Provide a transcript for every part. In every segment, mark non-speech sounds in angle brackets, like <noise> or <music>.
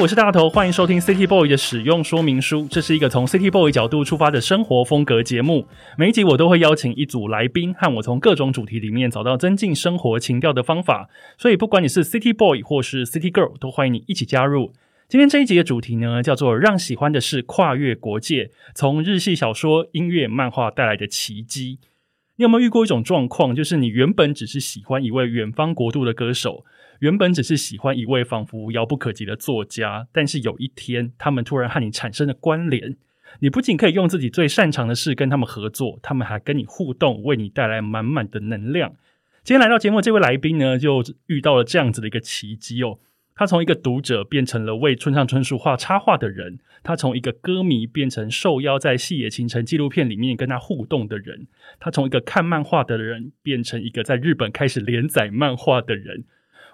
我是大头，欢迎收听 City Boy 的使用说明书。这是一个从 City Boy 角度出发的生活风格节目。每一集我都会邀请一组来宾，和我从各种主题里面找到增进生活情调的方法。所以，不管你是 City Boy 或是 City Girl，都欢迎你一起加入。今天这一集的主题呢，叫做“让喜欢的事跨越国界”，从日系小说、音乐、漫画带来的奇迹。你有没有遇过一种状况，就是你原本只是喜欢一位远方国度的歌手？原本只是喜欢一位仿佛遥不可及的作家，但是有一天，他们突然和你产生了关联。你不仅可以用自己最擅长的事跟他们合作，他们还跟你互动，为你带来满满的能量。今天来到节目这位来宾呢，就遇到了这样子的一个奇迹哦。他从一个读者变成了为村上春树画插画的人，他从一个歌迷变成受邀在《细野晴臣》纪录片里面跟他互动的人，他从一个看漫画的人变成一个在日本开始连载漫画的人。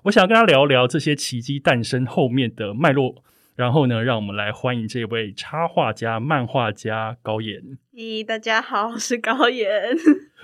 我想跟他聊聊这些奇迹诞生后面的脉络，然后呢，让我们来欢迎这位插画家、漫画家高岩。咦，大家好，我是高岩。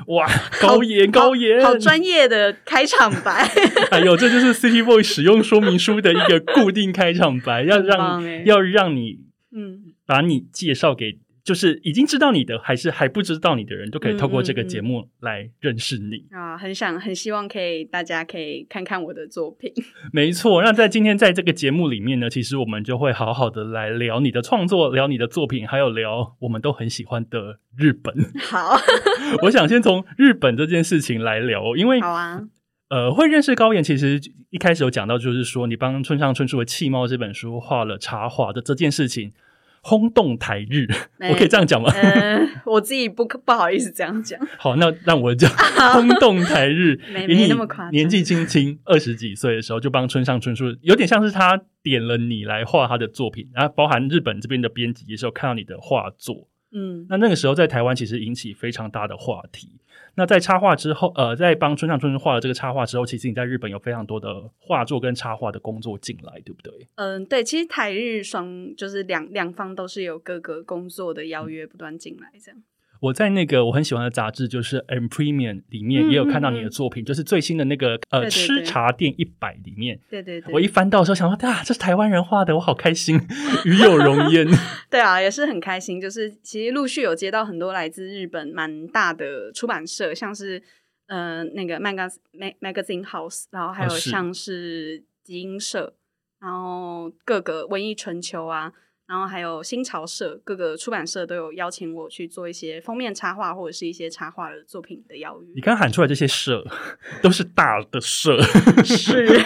哇，<laughs> 高岩，高岩，好专业的开场白。<laughs> 哎呦，这就是 City Boy 使用说明书的一个固定开场白，要让要让你嗯，把你介绍给。就是已经知道你的，还是还不知道你的人，都可以透过这个节目来认识你啊！很想很希望可以大家可以看看我的作品。<laughs> 没错，那在今天在这个节目里面呢，其实我们就会好好的来聊你的创作，聊你的作品，还有聊我们都很喜欢的日本。<laughs> 好，<laughs> 我想先从日本这件事情来聊，因为好啊，呃，会认识高岩，其实一开始有讲到，就是说你帮村上春树的《气猫》这本书画了插画的这件事情。轰动台日，我可以这样讲吗？呃，我自己不 <laughs> 不好意思这样讲。好，那让我讲 <laughs> 轰动台日。没没那么夸张。年纪轻轻二十几岁的时候，就帮村上春树，有点像是他点了你来画他的作品，然后包含日本这边的编辑也是有看到你的画作。嗯，那那个时候在台湾其实引起非常大的话题。那在插画之后，呃，在帮村上春树画了这个插画之后，其实你在日本有非常多的画作跟插画的工作进来，对不对？嗯，对，其实台日双就是两两方都是有各个工作的邀约不断进来，这样。我在那个我很喜欢的杂志，就是《M Premium》里面也有看到你的作品，就是最新的那个呃吃茶店一百里面。对对对，我一翻到的时候想说，啊，这是台湾人画的，我好开心，<laughs> 与有荣焉。<laughs> 对啊，也是很开心。就是其实陆续有接到很多来自日本蛮大的出版社，像是呃那个 Magazine Magazine House，然后还有像是集英社，然后各个文艺春秋啊。然后还有新潮社，各个出版社都有邀请我去做一些封面插画或者是一些插画的作品的邀约。你刚喊出来这些社 <laughs> 都是大的社，<laughs> 是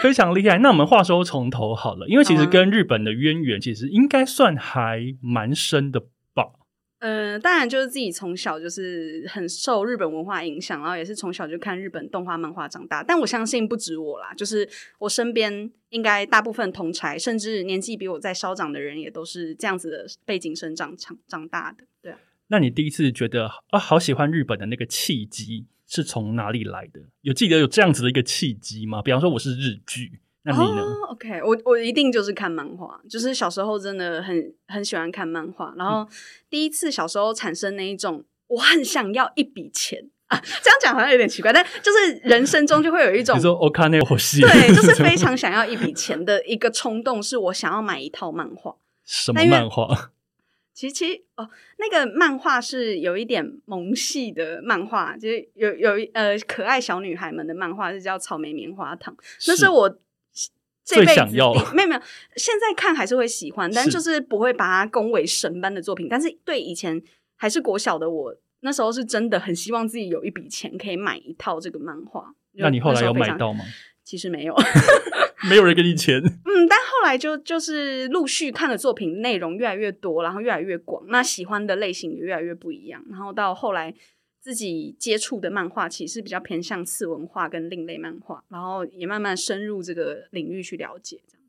非常厉害。那我们话说从头好了，因为其实跟日本的渊源其实应该算还蛮深的。嗯，当然就是自己从小就是很受日本文化影响，然后也是从小就看日本动画漫画长大。但我相信不止我啦，就是我身边应该大部分同才，甚至年纪比我再稍长的人，也都是这样子的背景生长长长大的。对啊，那你第一次觉得啊，好喜欢日本的那个契机是从哪里来的？有记得有这样子的一个契机吗？比方说我是日剧。那你呢？OK，我我一定就是看漫画，就是小时候真的很很喜欢看漫画。然后第一次小时候产生那一种，我很想要一笔钱啊，这样讲好像有点奇怪，但就是人生中就会有一种，你说我看那部戏，对，<laughs> 就是非常想要一笔钱的一个冲动，是我想要买一套漫画。什么漫画？<laughs> 其实，其实哦，那个漫画是有一点萌系的漫画，就是有有呃可爱小女孩们的漫画，是叫草莓棉花糖，那是我。最想要没有没有，现在看还是会喜欢，但就是不会把它恭为神般的作品。但是对以前还是国小的我，那时候是真的很希望自己有一笔钱可以买一套这个漫画。那你后来有买到吗？<laughs> 其实没有，<laughs> 没有人给你钱。嗯，但后来就就是陆续看的作品内容越来越多，然后越来越广，那喜欢的类型也越来越不一样。然后到后来。自己接触的漫画其实比较偏向次文化跟另类漫画，然后也慢慢深入这个领域去了解。这样，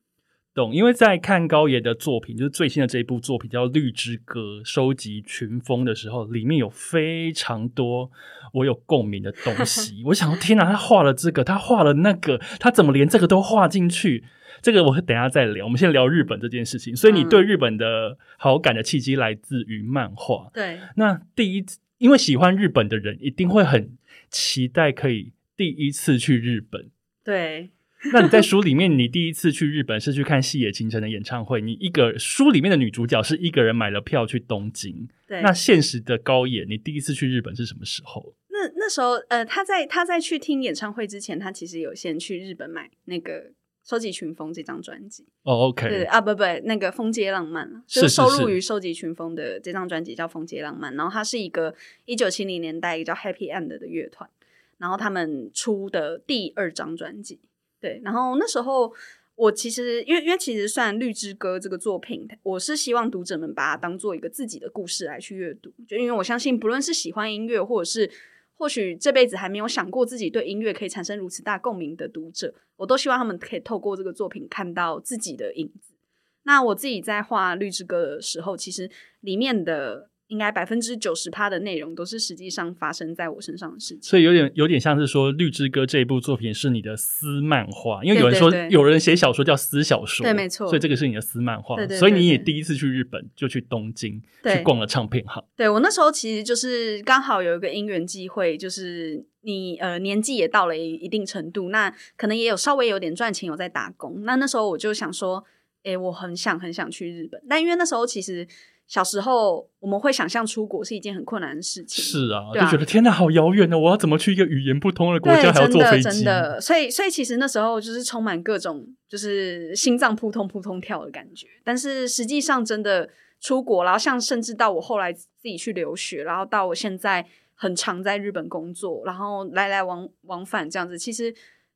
动，因为在看高爷的作品，就是最新的这一部作品叫《绿之歌》，收集群风的时候，里面有非常多我有共鸣的东西。<laughs> 我想，天哪，他画了这个，他画了那个，他怎么连这个都画进去？这个我等下再聊。我们先聊日本这件事情。所以，你对日本的好感的契机来自于漫画。对，那第一，因为喜欢日本的人一定会很期待可以第一次去日本。对。<laughs> 那你在书里面，你第一次去日本是去看细野晴臣的演唱会。你一个书里面的女主角是一个人买了票去东京。对。那现实的高野，你第一次去日本是什么时候？那那时候，呃，他在他在去听演唱会之前，他其实有先去日本买那个《收集群峰》这张专辑。哦，OK。对啊，不不，那个《风街浪漫》就是收录于《收集群峰》的这张专辑叫《风街浪漫》，然后它是一个一九七零年代一个叫 Happy End 的乐团，然后他们出的第二张专辑。对，然后那时候我其实因为因为其实算《绿之歌》这个作品，我是希望读者们把它当做一个自己的故事来去阅读，就因为我相信，不论是喜欢音乐，或者是或许这辈子还没有想过自己对音乐可以产生如此大共鸣的读者，我都希望他们可以透过这个作品看到自己的影子。那我自己在画《绿之歌》的时候，其实里面的。应该百分之九十趴的内容都是实际上发生在我身上的事情，所以有点有点像是说《绿之歌》这一部作品是你的私漫画，因为有人说有人写小说叫私小说，对，没错，所以这个是你的私漫画，所以你也第一次去日本就去东京去逛了唱片行。对我那时候其实就是刚好有一个因缘机会，就是你呃年纪也到了一定程度，那可能也有稍微有点赚钱，有在打工。那那时候我就想说，哎，我很想很想去日本，但因为那时候其实。小时候我们会想象出国是一件很困难的事情，是啊，就觉得天哪，好遥远呢！我要怎么去一个语言不通的国家，还要坐飞机？真的，所以，所以其实那时候就是充满各种就是心脏扑通扑通跳的感觉。但是实际上，真的出国，然后像甚至到我后来自己去留学，然后到我现在很常在日本工作，然后来来往往返这样子，其实。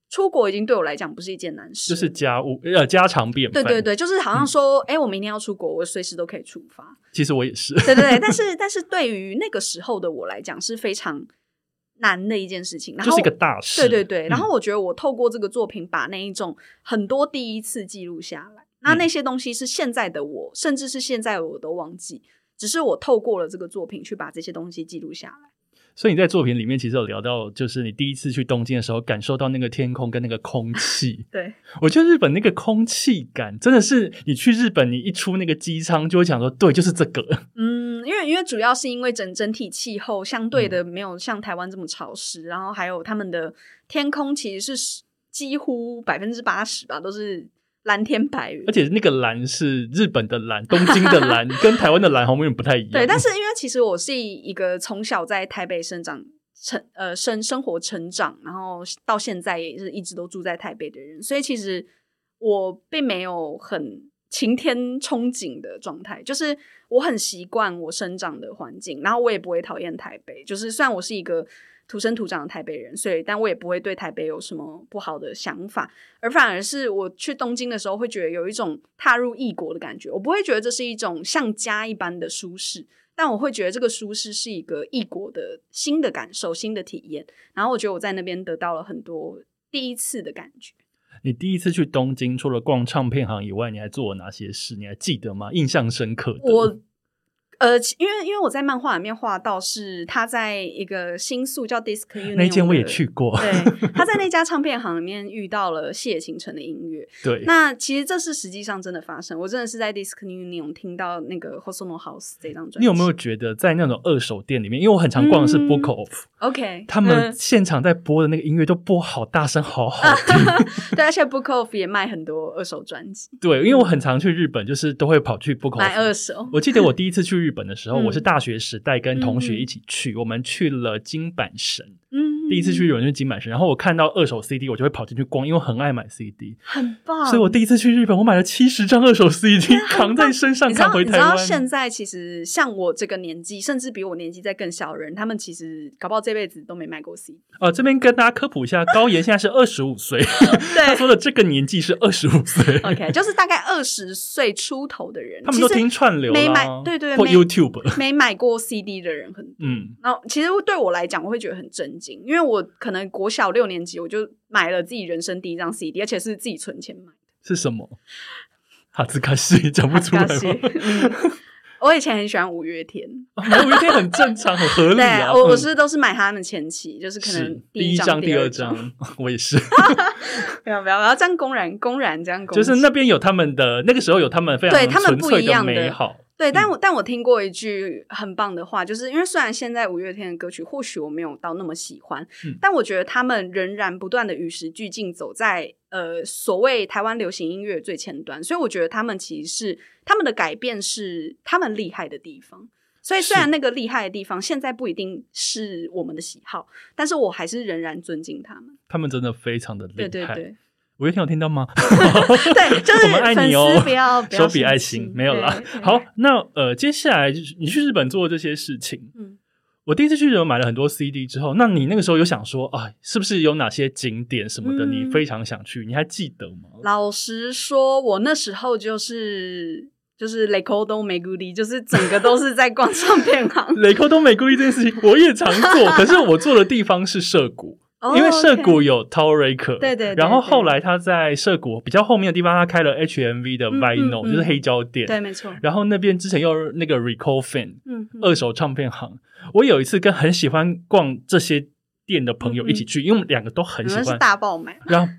出国已经对我来讲不是一件难事，就是家务呃家常便饭。对对对，就是好像说，哎，我明天要出国，我随时都可以出发。其实我也是，对对对。但 <laughs> 是但是对于那个时候的我来讲是非常难的一件事情，然后就是一个大事。对对对。然后我觉得我透过这个作品把那一种很多第一次记录下来，那那些东西是现在的我，甚至是现在我都忘记，只是我透过了这个作品去把这些东西记录下来。所以你在作品里面其实有聊到，就是你第一次去东京的时候，感受到那个天空跟那个空气。<laughs> 对，我觉得日本那个空气感真的是，你去日本，你一出那个机舱就会想说，对，就是这个。嗯，因为因为主要是因为整整体气候相对的没有像台湾这么潮湿，然后还有他们的天空其实是几乎百分之八十吧，都是。蓝天白云，而且那个蓝是日本的蓝，东京的蓝，<laughs> 跟台湾的蓝好像有点不太一样。对，但是因为其实我是一个从小在台北生长、成呃生生活成长，然后到现在也是一直都住在台北的人，所以其实我并没有很晴天憧憬的状态，就是我很习惯我生长的环境，然后我也不会讨厌台北。就是虽然我是一个。土生土长的台北人，所以但我也不会对台北有什么不好的想法，而反而是我去东京的时候，会觉得有一种踏入异国的感觉。我不会觉得这是一种像家一般的舒适，但我会觉得这个舒适是一个异国的新的感受、新的体验。然后我觉得我在那边得到了很多第一次的感觉。你第一次去东京，除了逛唱片行以外，你还做了哪些事？你还记得吗？印象深刻的。我。呃，因为因为我在漫画里面画到是他在一个新宿叫 Disc Union 那间我也去过，对，<laughs> 他在那家唱片行里面遇到了谢晴晨的音乐，<laughs> 对，那其实这是实际上真的发生，我真的是在 Disc Union 听到那个 Hosono House 这张专辑。你有没有觉得在那种二手店里面，因为我很常逛的是 Book Off，OK，他们现场在播的那个音乐都播好大声，好好听，<laughs> 对，而且 Book Off 也卖很多二手专辑，对，因为我很常去日本，就是都会跑去 Book Off 买二手。我记得我第一次去日本的时候，我是大学时代跟同学一起去，我们去了金板神。嗯，第一次去日本去金满神，然后我看到二手 CD，我就会跑进去逛，因为很爱买 CD，很棒。所以我第一次去日本，我买了七十张二手 CD，<laughs> 扛在身上扛回台湾。现在其实像我这个年纪，甚至比我年纪再更小的人，他们其实搞不好这辈子都没买过 CD。呃，这边跟大家科普一下，高岩现在是二十五岁，<laughs> 他说的这个年纪是二十五岁。<laughs> OK，就是大概二十岁出头的人，他们都听串流，没买对对，或 YouTube 没买过 CD 的人很多。嗯，然后其实对我来讲，我会觉得很震惊，因为我可能国小六年级我就买了自己人生第一张 CD，而且是自己存钱买的。是什么？哈兹卡西讲不出来吗？我以前很喜欢五月天，五月天很正常，很合理啊。<laughs> 我我是都是买他们前期，就是可能第一张、第二张，<laughs> 我也是。<laughs> 不要不要我要这样公然公然这样，就是那边有他们的那个时候有他们非常对他们不一样的美好。对，但我但我听过一句很棒的话，就是因为虽然现在五月天的歌曲或许我没有到那么喜欢，但我觉得他们仍然不断的与时俱进，走在呃所谓台湾流行音乐最前端。所以我觉得他们其实是他们的改变是他们厉害的地方。所以虽然那个厉害的地方现在不一定是我们的喜好，但是我还是仍然尊敬他们。他们真的非常的厉害。对对对。五月天有听到吗？<laughs> <laughs> 对，就是我们爱你哦，不要手比爱心，没有啦。好，那呃，接下来就是你去日本做这些事情。嗯，我第一次去日本买了很多 CD 之后，那你那个时候有想说啊，是不是有哪些景点什么的，你非常想去？你还记得吗？老实说，我那时候就是就是雷口东美古里，就是整个都是在逛唱片行。<laughs> 雷口东美古里这件事情，我也常做，可是我做的地方是涩谷。因为涩谷有 Tower 对对，然后后来他在涩谷比较后面的地方，他开了 HMV 的 Vinyl，就是黑胶店，对，没错。然后那边之前又那个 Recall Fan，嗯，二手唱片行。我有一次跟很喜欢逛这些店的朋友一起去，因为我们两个都很喜欢大爆买，然后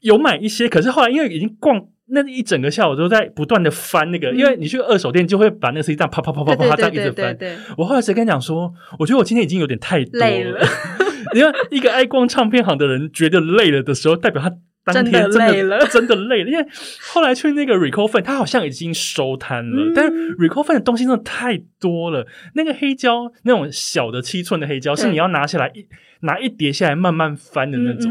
有买一些，可是后来因为已经逛。那一整个下午都在不断的翻那个，因为你去二手店就会把那个 CD 这样啪啪啪啪啪这样一直翻。我后来谁跟你讲说，我觉得我今天已经有点太累了。你看，一个爱逛唱片行的人觉得累了的时候，代表他当天真的累了，真的累了。因为后来去那个 Recall 粉，他好像已经收摊了，但 Recall 粉的东西真的太多了。那个黑胶，那种小的七寸的黑胶，是你要拿下来一。拿一叠下来慢慢翻的那种，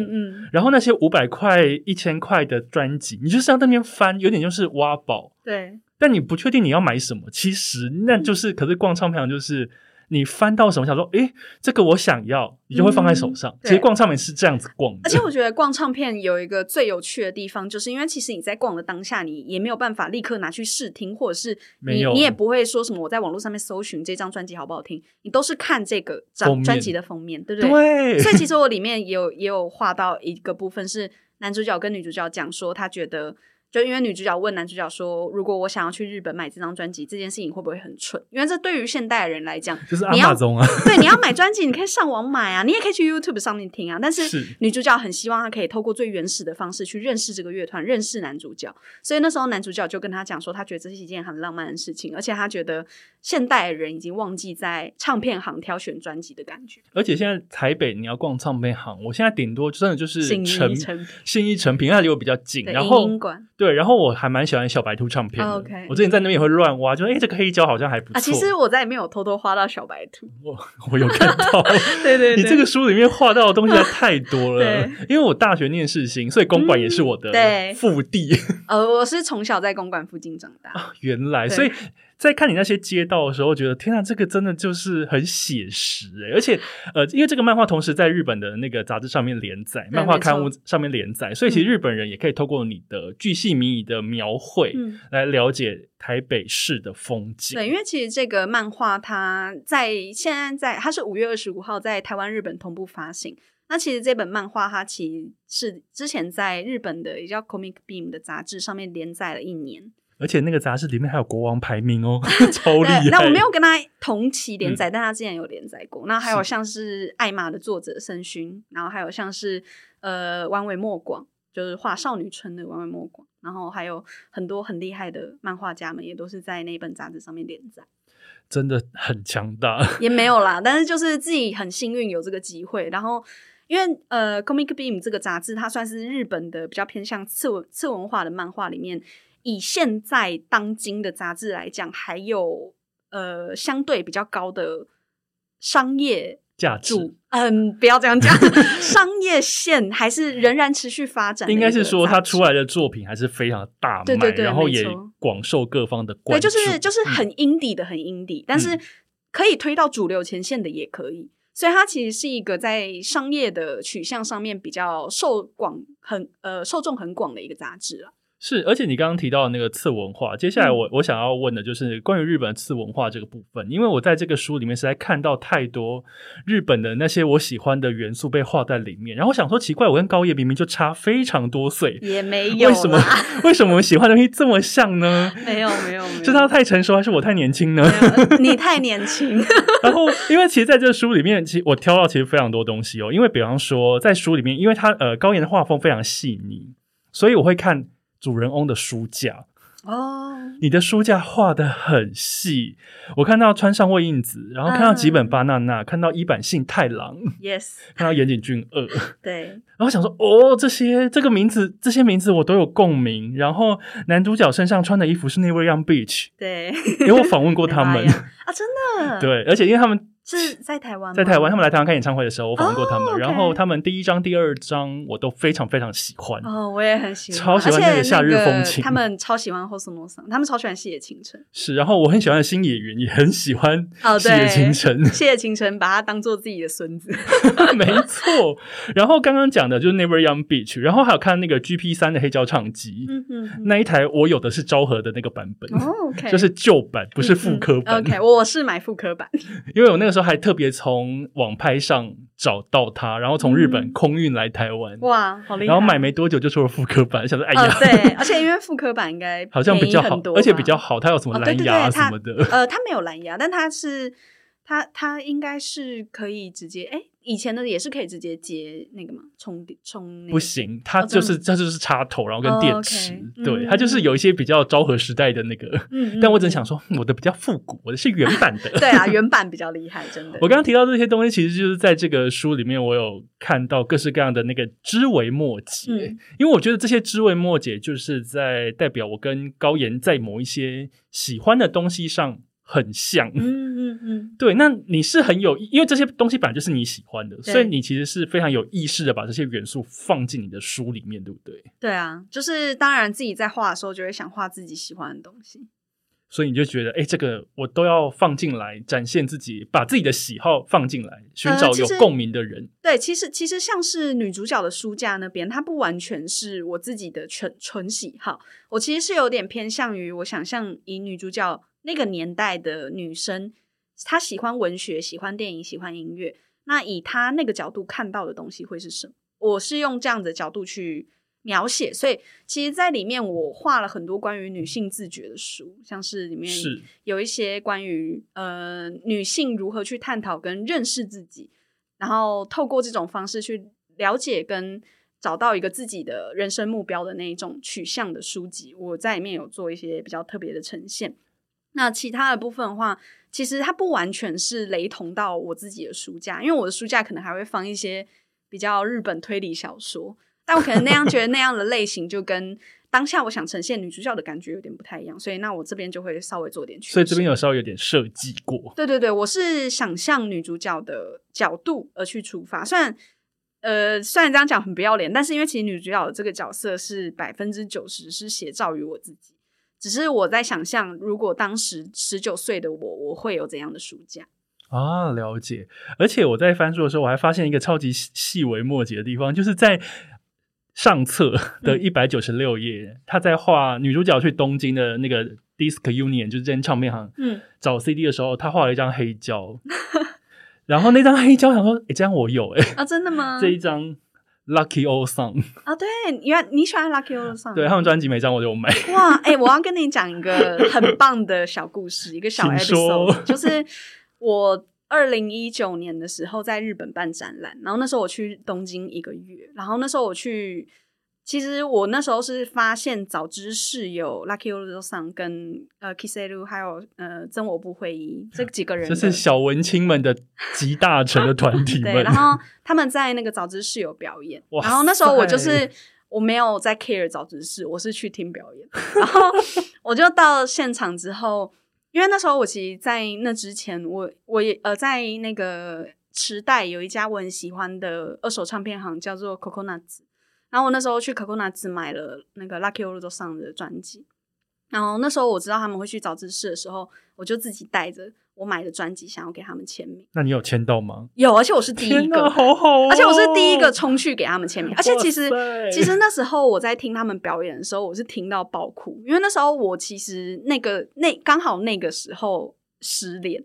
然后那些五百块、一千块的专辑，你就是要那边翻，有点就是挖宝。对，但你不确定你要买什么，其实那就是，可是逛唱片行就是。你翻到什么？想说，诶，这个我想要，你就会放在手上。其实逛唱片是这样子逛的。而且我觉得逛唱片有一个最有趣的地方，就是因为其实你在逛的当下，你也没有办法立刻拿去试听，或者是你你也不会说什么我在网络上面搜寻这张专辑好不好听，你都是看这个张专辑的封面，对不对？对。<laughs> 所以其实我里面也有也有画到一个部分，是男主角跟女主角讲说，他觉得。就因为女主角问男主角说：“如果我想要去日本买这张专辑，这件事情会不会很蠢？因为这对于现代人来讲，就是阿中啊。<laughs> 对，你要买专辑，你可以上网买啊，你也可以去 YouTube 上面听啊。但是女主角很希望她可以透过最原始的方式去认识这个乐团，认识男主角。所以那时候男主角就跟他讲说，他觉得这是一件很浪漫的事情，而且他觉得现代人已经忘记在唱片行挑选专辑的感觉。而且现在台北你要逛唱片行，我现在顶多真的就是成新一成品，那离我比较近。然后对，然后我还蛮。喜欢小白兔唱片，OK。我之前在那边也会乱挖，就说哎，这个黑胶好像还不错。其实我在里面有偷偷画到小白兔，我我有看到。<laughs> 对对，你这个书里面画到的东西太多了。因为我大学念世新，所以公馆也是我的腹地。<laughs> 呃，我是从小在公馆附近长大。原来，所以。在看你那些街道的时候，觉得天啊，这个真的就是很写实哎！而且，呃，因为这个漫画同时在日本的那个杂志上面连载，漫画刊物上面连载，所以其实日本人也可以透过你的巨细靡遗的描绘，来了解台北市的风景。对，因为其实这个漫画它在现在在它是五月二十五号在台湾、日本同步发行。那其实这本漫画它其实是之前在日本的也叫 Comic Beam 的杂志上面连载了一年。而且那个杂志里面还有国王排名哦，<laughs> 超厉害。那我没有跟他同期连载，但他之前有连载过。那还有像是《艾玛》的作者申勋，然后还有像是呃弯尾莫广，就是画少女春的弯尾莫广，然后还有很多很厉害的漫画家们，也都是在那本杂志上面连载。真的很强大，也没有啦，但是就是自己很幸运有这个机会。然后因为呃《Comic Beam》这个杂志，它算是日本的比较偏向次文次文化的漫画里面。以现在当今的杂志来讲，还有呃相对比较高的商业价值。嗯，不要这样讲，<laughs> 商业线还是仍然持续发展。应该是说，他出来的作品还是非常大卖，然后也广受各方的关注。对，就是就是很 indie 的，很 indie，但是可以推到主流前线的也可以。所以它其实是一个在商业的取向上面比较受广很呃受众很广的一个杂志了。是，而且你刚刚提到的那个次文化，接下来我我想要问的就是关于日本次文化这个部分，因为我在这个书里面实在看到太多日本的那些我喜欢的元素被画在里面，然后我想说奇怪，我跟高叶明明就差非常多岁，也没有，为什么为什么我们喜欢的东西这么像呢？<laughs> 没有没有，是他太成熟还是我太年轻呢？你太年轻。<laughs> 然后，因为其实在这个书里面，其实我挑到其实非常多东西哦，因为比方说在书里面，因为他呃高岩的画风非常细腻，所以我会看。主人翁的书架。哦，你的书架画的很细，我看到川上未印子，然后看到吉本巴娜娜，看到一坂幸太郎，yes，<laughs> 看到岩井俊二，<laughs> 对，然后想说哦，这些这个名字，这些名字我都有共鸣。然后男主角身上穿的衣服是那位 Young Beach，对，因为我访问过他们。<laughs> 啊，真的，对，而且因为他们。是在台湾，在台湾，他们来台湾开演唱会的时候，我访问过他们。然后他们第一张、第二张我都非常非常喜欢。哦，我也很喜欢，超喜欢那个夏日风情。他们超喜欢《House No 他们超喜欢《细野晴臣》。是，然后我很喜欢的新演员也很喜欢《细野晴臣》。细野晴臣把他当做自己的孙子，<laughs> 没错。然后刚刚讲的就是 Never Young Beach，然后还有看那个 GP 三的黑胶唱机，嗯嗯，那一台我有的是昭和的那个版本，哦，OK，就是旧版，不是复刻版。OK，我是买复刻版，<laughs> 因为我那个时候还特别从。网拍上找到它，然后从日本空运来台湾，哇，好厉害！然后买没多久就出了复刻版，想说哎呀，对，<laughs> 而且因为复刻版应该好像比较好，而且比较好，它有什么蓝牙什么的？呃，它没有蓝牙，但它是它它应该是可以直接哎。以前的也是可以直接接那个嘛，充电充不行，它就是它就是插头，然后跟电池，对，它就是有一些比较昭和时代的那个，<laughs> 但我只想说我的比较复古，我的是原版的，<laughs> 对啊，原版比较厉害，真的。<laughs> 我刚刚提到这些东西，其实就是在这个书里面，我有看到各式各样的那个枝微末节，因为我觉得这些枝微末节就是在代表我跟高岩在某一些喜欢的东西上。很像，嗯嗯嗯，对。那你是很有，因为这些东西本来就是你喜欢的，所以你其实是非常有意识的把这些元素放进你的书里面，对不对？对啊，就是当然自己在画的时候就会想画自己喜欢的东西，所以你就觉得，哎，这个我都要放进来，展现自己，把自己的喜好放进来，寻找有共鸣的人。对，其实其实像是女主角的书架那边，它不完全是我自己的纯纯喜好，我其实是有点偏向于我想象以女主角。那个年代的女生，她喜欢文学，喜欢电影，喜欢音乐。那以她那个角度看到的东西会是什么？我是用这样的角度去描写，所以其实，在里面我画了很多关于女性自觉的书，像是里面有一些关于呃女性如何去探讨跟认识自己，然后透过这种方式去了解跟找到一个自己的人生目标的那一种取向的书籍，我在里面有做一些比较特别的呈现。那其他的部分的话，其实它不完全是雷同到我自己的书架，因为我的书架可能还会放一些比较日本推理小说，但我可能那样觉得那样的类型就跟当下我想呈现女主角的感觉有点不太一样，所以那我这边就会稍微做点区所以这边有稍微有点设计过。对对对，我是想象女主角的角度而去出发，虽然呃虽然这样讲很不要脸，但是因为其实女主角的这个角色是百分之九十是写照于我自己。只是我在想象，如果当时十九岁的我，我会有怎样的暑假啊？了解。而且我在翻书的时候，我还发现一个超级细微末节的地方，就是在上册 <laughs> 的一百九十六页，他在画女主角去东京的那个 Disc Union，就是这间唱片行，嗯，找 CD 的时候，他画了一张黑胶，<laughs> 然后那张黑胶，想说，哎，这样我有，哎，啊，真的吗？这一张。Lucky Old Song 啊，对，原来你喜欢 Lucky Old Song，对他们专辑每张我都有买。哇，哎，我要跟你讲一个很棒的小故事，一个小 episode，就是我二零一九年的时候在日本办展览，然后那时候我去东京一个月，然后那时候我去。其实我那时候是发现早知是有 Lucky Old Song 跟呃 Kisselu，还有呃真我不会议 <laughs> 这几个人，这是小文青们的集大成的团体们。<laughs> 对，然后他们在那个早知是有表演，然后那时候我就是我没有在 care 早知是，我是去听表演。然后 <laughs> 我就到现场之后，因为那时候我其实，在那之前，我我也呃在那个池袋有一家我很喜欢的二手唱片行，叫做 Coconuts。然后我那时候去可可纳只买了那个 Lucky Old Song 的专辑，然后那时候我知道他们会去找知识的时候，我就自己带着我买的专辑，想要给他们签名。那你有签到吗？有，而且我是第一个，好好，而且我是第一个冲去给他们签名。而且其实，其实那时候我在听他们表演的时候，我是听到爆哭，因为那时候我其实那个那刚好那个时候失恋，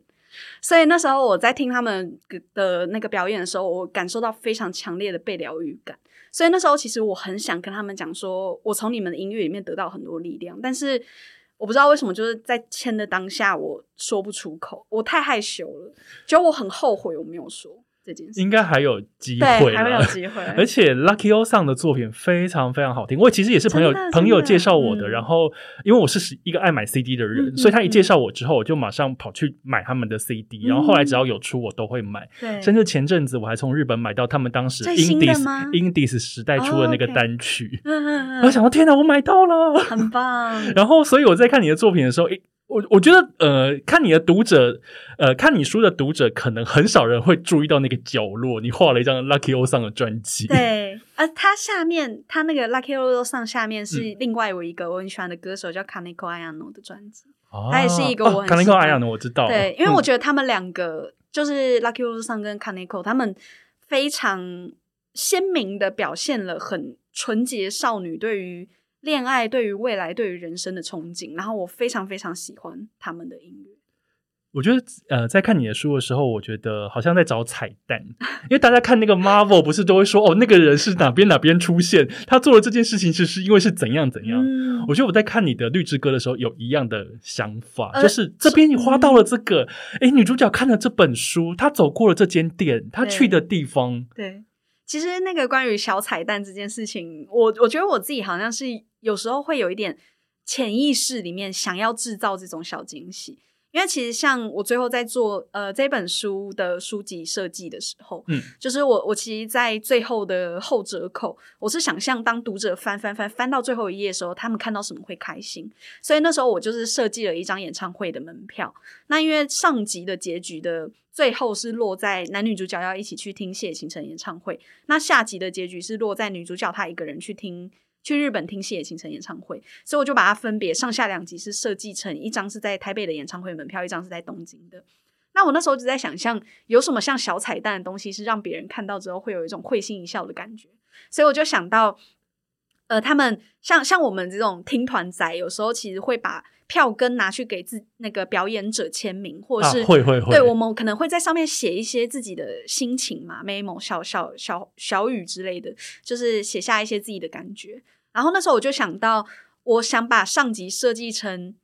所以那时候我在听他们的那个表演的时候，我感受到非常强烈的被疗愈感。所以那时候其实我很想跟他们讲说，我从你们的音乐里面得到很多力量，但是。我不知道为什么，就是在签的当下，我说不出口，我太害羞了，就我很后悔我没有说。这件事应该还有机会，还会有 <laughs> 机会。而且 Lucky O 上的作品非常非常好听，我其实也是朋友朋友介绍我的。然后因为我是一个爱买 CD 的人，所以他一介绍我之后，我就马上跑去买他们的 CD。然后后来只要有出，我都会买。对，甚至前阵子我还从日本买到他们当时 Indies Indies 时代出的那个单曲。嗯嗯嗯。我想到天哪，我买到了，很棒。<laughs> 然后，所以我在看你的作品的时候，诶。我我觉得，呃，看你的读者，呃，看你书的读者，可能很少人会注意到那个角落，你画了一张 Lucky O 上的专辑。<laughs> 对，而它下面，它那个 Lucky O 上下面是另外有一个我很喜欢的歌手叫 Kaneko Ayano 的专辑，他也是一个我很 Kaneko Ayano 我知道。对，因为我觉得他们两个就是 Lucky O 上跟 Kaneko，他们非常鲜明的表现了很纯洁少女对于。恋爱对于未来、对于人生的憧憬，然后我非常非常喜欢他们的音乐。我觉得，呃，在看你的书的时候，我觉得好像在找彩蛋，因为大家看那个 Marvel 不是都会说，哦，那个人是哪边哪边出现，他做了这件事情，其实因为是怎样怎样。我觉得我在看你的《绿之歌》的时候，有一样的想法，就是这边你花到了这个，哎，女主角看了这本书，她走过了这间店，她去的地方，对。其实那个关于小彩蛋这件事情，我我觉得我自己好像是有时候会有一点潜意识里面想要制造这种小惊喜。因为其实像我最后在做呃这本书的书籍设计的时候，嗯，就是我我其实，在最后的后折扣，我是想象当读者翻翻翻翻到最后一页的时候，他们看到什么会开心。所以那时候我就是设计了一张演唱会的门票。那因为上集的结局的最后是落在男女主角要一起去听谢倾城演唱会，那下集的结局是落在女主角她一个人去听。去日本听西野晴城演唱会，所以我就把它分别上下两集是设计成一张是在台北的演唱会门票，一张是在东京的。那我那时候就在想象有什么像小彩蛋的东西，是让别人看到之后会有一种会心一笑的感觉。所以我就想到，呃，他们像像我们这种听团仔，有时候其实会把票根拿去给自那个表演者签名，或者是会会会，对我们可能会在上面写一些自己的心情嘛，memo 小小小小语之类的，就是写下一些自己的感觉。然后那时候我就想到，我想把上集设计成，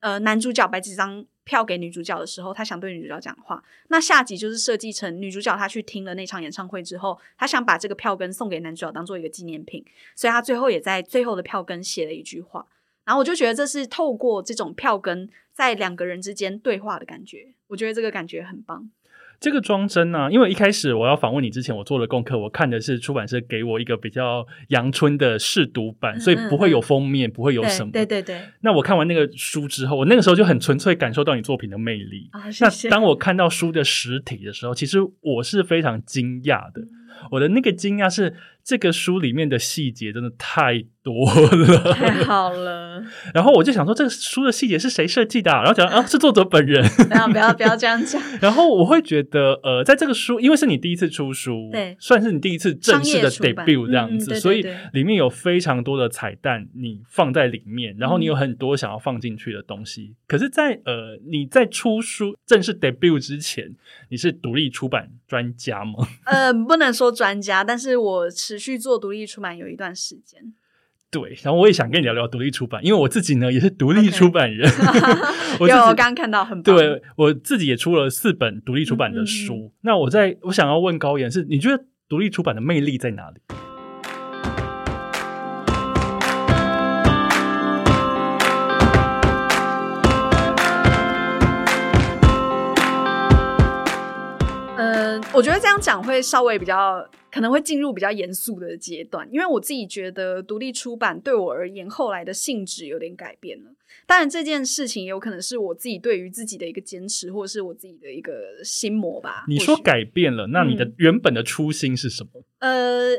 呃，男主角摆几张票给女主角的时候，他想对女主角讲话。那下集就是设计成女主角她去听了那场演唱会之后，她想把这个票根送给男主角当做一个纪念品，所以她最后也在最后的票根写了一句话。然后我就觉得这是透过这种票根在两个人之间对话的感觉，我觉得这个感觉很棒。这个装帧呢，因为一开始我要访问你之前，我做了功课，我看的是出版社给我一个比较阳春的试读版，所以不会有封面，不会有什么。对对对。那我看完那个书之后，我那个时候就很纯粹感受到你作品的魅力。那当我看到书的实体的时候，其实我是非常惊讶的。我的那个惊讶是，这个书里面的细节真的太。多了，太好了。<laughs> 然后我就想说，这个书的细节是谁设计的？然后讲啊，是作者本人。不要不要不要这样讲。<laughs> 然后我会觉得，呃，在这个书，因为是你第一次出书，对，算是你第一次正式的 debut 这样子，所以里面有非常多的彩蛋，你放在里面，然后你有很多想要放进去的东西。可是，在呃，你在出书正式 debut 之前，你是独立出版专家吗？呃，不能说专家，但是我持续做独立出版有一段时间。对，然后我也想跟你聊聊独立出版，因为我自己呢也是独立出版人。<laughs> 有，我刚刚看到很对我自己也出了四本独立出版的书。那我在我想要问高岩是，你觉得独立出版的魅力在哪里？我觉得这样讲会稍微比较。可能会进入比较严肃的阶段，因为我自己觉得独立出版对我而言，后来的性质有点改变了。当然，这件事情也有可能是我自己对于自己的一个坚持，或者是我自己的一个心魔吧。你说改变了，那你的原本的初心是什么？呃，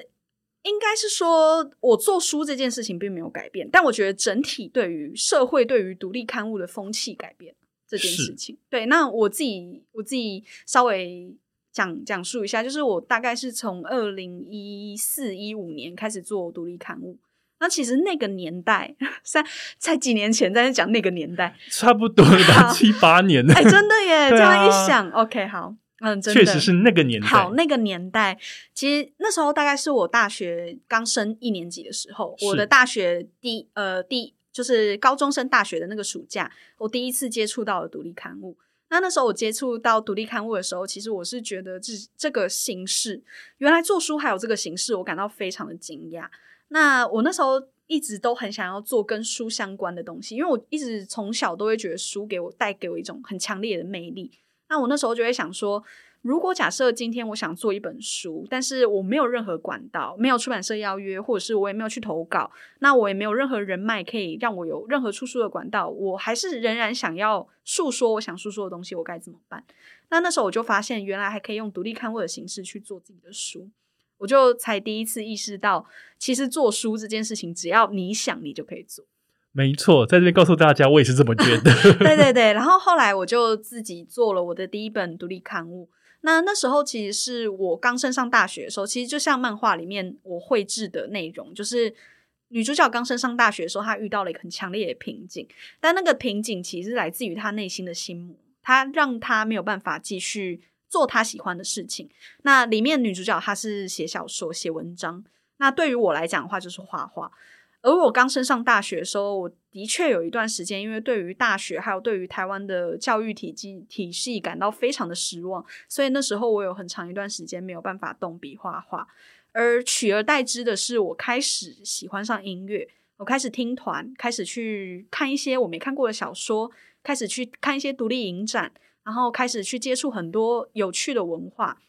应该是说，我做书这件事情并没有改变，但我觉得整体对于社会、对于独立刊物的风气改变这件事情。对，那我自己我自己稍微讲讲述一下，就是我大概是从二零一四一五年开始做独立刊物。那其实那个年代，在在几年前在讲那个年代，<laughs> 差不多吧，七八年。哎，真的耶！<laughs> 这样一想，OK，好。嗯，确实是那个年代。好，那个年代，其实那时候大概是我大学刚升一年级的时候，我的大学第呃第就是高中升大学的那个暑假，我第一次接触到了独立刊物。那那时候我接触到独立刊物的时候，其实我是觉得这这个形式，原来做书还有这个形式，我感到非常的惊讶。那我那时候一直都很想要做跟书相关的东西，因为我一直从小都会觉得书给我带给我一种很强烈的魅力。那我那时候就会想说，如果假设今天我想做一本书，但是我没有任何管道，没有出版社邀约，或者是我也没有去投稿，那我也没有任何人脉可以让我有任何出书的管道，我还是仍然想要诉说我想诉说的东西，我该怎么办？那那时候我就发现，原来还可以用独立刊物的形式去做自己的书，我就才第一次意识到，其实做书这件事情，只要你想，你就可以做。没错，在这边告诉大家，我也是这么觉得。<laughs> 对对对，然后后来我就自己做了我的第一本独立刊物。那那时候其实是我刚升上大学的时候，其实就像漫画里面我绘制的内容，就是女主角刚升上大学的时候，她遇到了一个很强烈的瓶颈，但那个瓶颈其实来自于她内心的心魔，她让她没有办法继续做她喜欢的事情。那里面女主角她是写小说、写文章，那对于我来讲的话，就是画画。而我刚升上大学的时候，我的确有一段时间，因为对于大学还有对于台湾的教育体系体系感到非常的失望，所以那时候我有很长一段时间没有办法动笔画画。而取而代之的是，我开始喜欢上音乐，我开始听团，开始去看一些我没看过的小说，开始去看一些独立影展，然后开始去接触很多有趣的文化。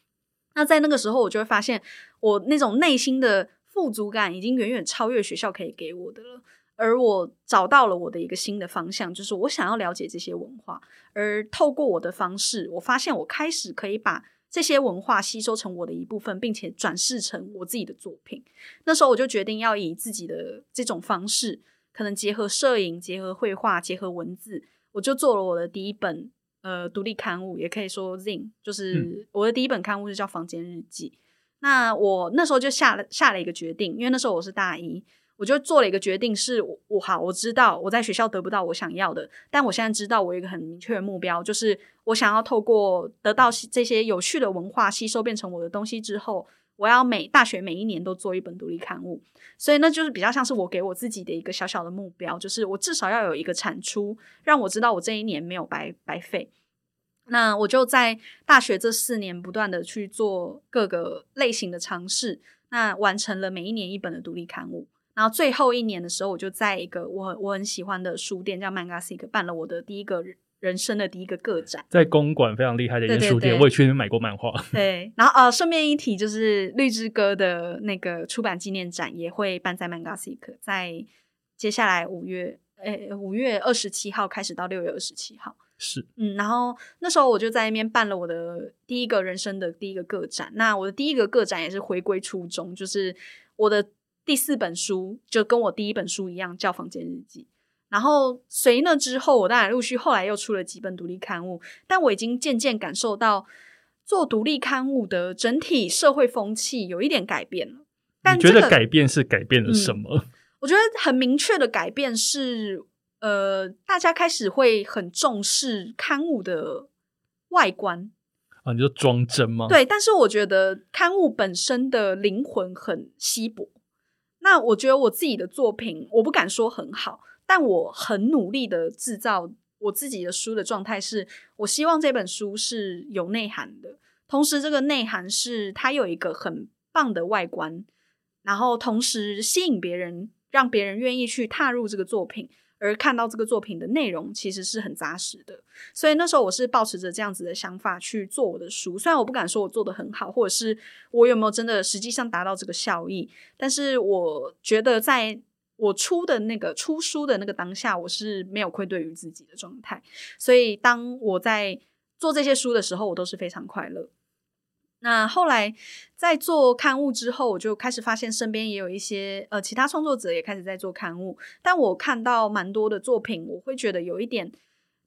那在那个时候，我就会发现我那种内心的。富足感已经远远超越学校可以给我的了，而我找到了我的一个新的方向，就是我想要了解这些文化，而透过我的方式，我发现我开始可以把这些文化吸收成我的一部分，并且转世成我自己的作品。那时候我就决定要以自己的这种方式，可能结合摄影、结合绘画、结合文字，我就做了我的第一本呃独立刊物，也可以说 Zine，就是我的第一本刊物，就叫《房间日记》。那我那时候就下了下了一个决定，因为那时候我是大一，我就做了一个决定，是我好，我知道我在学校得不到我想要的，但我现在知道我有一个很明确的目标，就是我想要透过得到这些有趣的文化吸收变成我的东西之后，我要每大学每一年都做一本独立刊物，所以那就是比较像是我给我自己的一个小小的目标，就是我至少要有一个产出，让我知道我这一年没有白白费。那我就在大学这四年不断的去做各个类型的尝试，那完成了每一年一本的独立刊物。然后最后一年的时候，我就在一个我我很喜欢的书店叫 Magasic 办了我的第一个人生的第一个个展，在公馆非常厉害的一个书店，我也去那边买过漫画。对，然后呃，顺便一提，就是绿之歌的那个出版纪念展也会办在 Magasic，在接下来五月，诶，五月二十七号开始到六月二十七号。是，嗯，然后那时候我就在那边办了我的第一个人生的第一个个展。那我的第一个个展也是回归初衷，就是我的第四本书就跟我第一本书一样，叫《房间日记》。然后随那之后，我当然陆续后来又出了几本独立刊物，但我已经渐渐感受到做独立刊物的整体社会风气有一点改变了。你觉得改变是改变了什么？我觉得很明确的改变是。呃，大家开始会很重视刊物的外观啊，你就装帧吗？对，但是我觉得刊物本身的灵魂很稀薄。那我觉得我自己的作品，我不敢说很好，但我很努力的制造我自己的书的状态，是我希望这本书是有内涵的，同时这个内涵是它有一个很棒的外观，然后同时吸引别人，让别人愿意去踏入这个作品。而看到这个作品的内容其实是很扎实的，所以那时候我是抱持着这样子的想法去做我的书。虽然我不敢说我做的很好，或者是我有没有真的实际上达到这个效益，但是我觉得在我出的那个出书的那个当下，我是没有愧对于自己的状态。所以当我在做这些书的时候，我都是非常快乐。那后来在做刊物之后，我就开始发现身边也有一些呃其他创作者也开始在做刊物，但我看到蛮多的作品，我会觉得有一点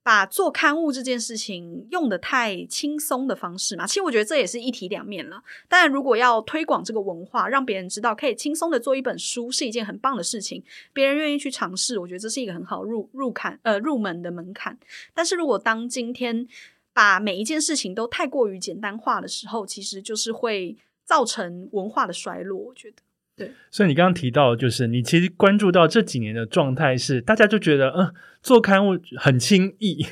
把做刊物这件事情用的太轻松的方式嘛。其实我觉得这也是一体两面了。当然如果要推广这个文化，让别人知道可以轻松的做一本书是一件很棒的事情，别人愿意去尝试，我觉得这是一个很好入入坎呃入门的门槛。但是如果当今天把每一件事情都太过于简单化的时候，其实就是会造成文化的衰落。我觉得，对。所以你刚刚提到，就是你其实关注到这几年的状态是，大家就觉得，嗯，做刊物很轻易，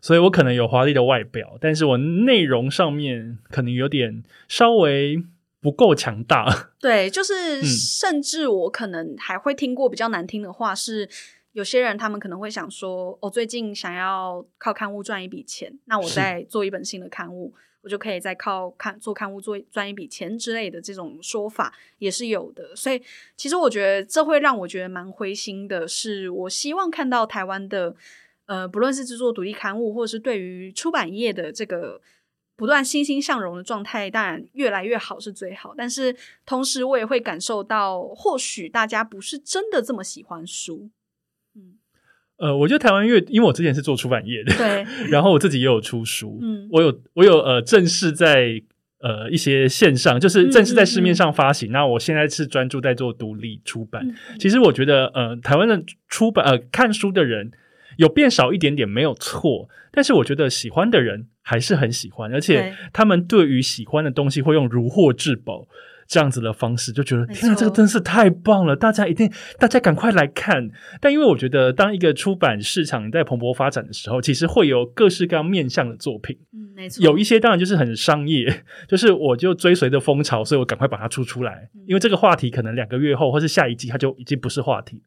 所以我可能有华丽的外表，但是我内容上面可能有点稍微不够强大。对，就是甚至我可能还会听过比较难听的话是。有些人他们可能会想说，我最近想要靠刊物赚一笔钱，那我再做一本新的刊物，我就可以再靠看做刊物做赚一笔钱之类的这种说法也是有的。所以其实我觉得这会让我觉得蛮灰心的。是我希望看到台湾的呃，不论是制作独立刊物，或者是对于出版业的这个不断欣欣向荣的状态，当然越来越好是最好。但是同时我也会感受到，或许大家不是真的这么喜欢书。呃，我觉得台湾乐，因为我之前是做出版业的，对，<laughs> 然后我自己也有出书，嗯，我有我有呃正式在呃一些线上，就是正式在市面上发行。那我现在是专注在做独立出版。其实我觉得，呃，台湾的出版呃看书的人有变少一点点没有错，但是我觉得喜欢的人还是很喜欢，而且他们对于喜欢的东西会用如获至宝。这样子的方式就觉得天啊，这个真是太棒了！大家一定，大家赶快来看。但因为我觉得，当一个出版市场在蓬勃发展的时候，其实会有各式各样面向的作品。嗯，没错。有一些当然就是很商业，<laughs> 就是我就追随着风潮，所以我赶快把它出出来。因为这个话题可能两个月后或是下一季，它就已经不是话题。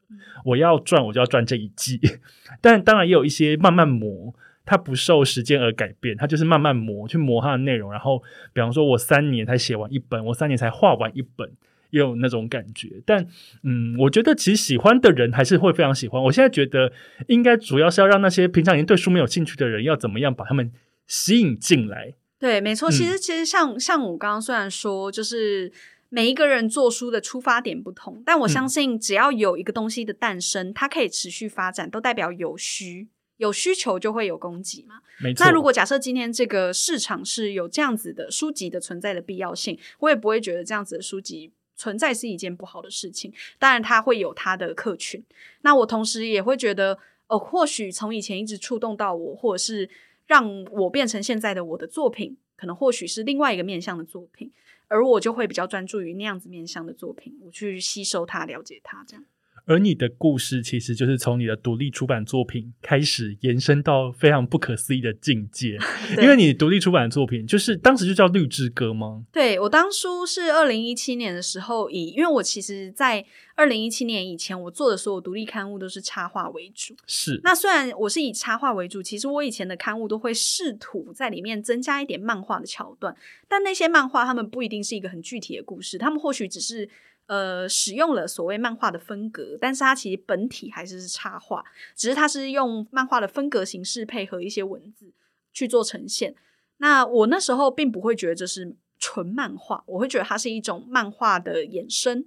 我要赚，我就要赚这一季。<laughs> 但当然也有一些慢慢磨。它不受时间而改变，它就是慢慢磨，去磨它的内容。然后，比方说，我三年才写完一本，我三年才画完一本，也有那种感觉。但，嗯，我觉得其实喜欢的人还是会非常喜欢。我现在觉得，应该主要是要让那些平常已经对书没有兴趣的人，要怎么样把他们吸引进来？对，没错。其实，其实像像我刚刚虽然说，就是每一个人做书的出发点不同，但我相信，只要有一个东西的诞生，它可以持续发展，都代表有需。有需求就会有供给嘛？没错。那如果假设今天这个市场是有这样子的书籍的存在的必要性，我也不会觉得这样子的书籍存在是一件不好的事情。当然，它会有它的客群。那我同时也会觉得，呃，或许从以前一直触动到我，或者是让我变成现在的我的作品，可能或许是另外一个面向的作品，而我就会比较专注于那样子面向的作品，我去吸收它，了解它，这样。而你的故事其实就是从你的独立出版作品开始延伸到非常不可思议的境界，<laughs> 因为你独立出版的作品就是当时就叫《绿之歌》吗？对我当初是二零一七年的时候，以因为我其实，在二零一七年以前，我做的所有独立刊物都是插画为主。是那虽然我是以插画为主，其实我以前的刊物都会试图在里面增加一点漫画的桥段，但那些漫画他们不一定是一个很具体的故事，他们或许只是。呃，使用了所谓漫画的风格，但是它其实本体还是是插画，只是它是用漫画的风格形式配合一些文字去做呈现。那我那时候并不会觉得这是纯漫画，我会觉得它是一种漫画的衍生。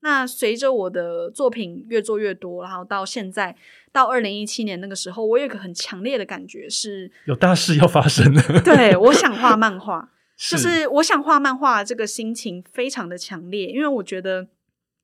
那随着我的作品越做越多，然后到现在到二零一七年那个时候，我有一个很强烈的感觉是有大事要发生了。对，我想画 <laughs> 漫画。就是我想画漫画，这个心情非常的强烈，因为我觉得，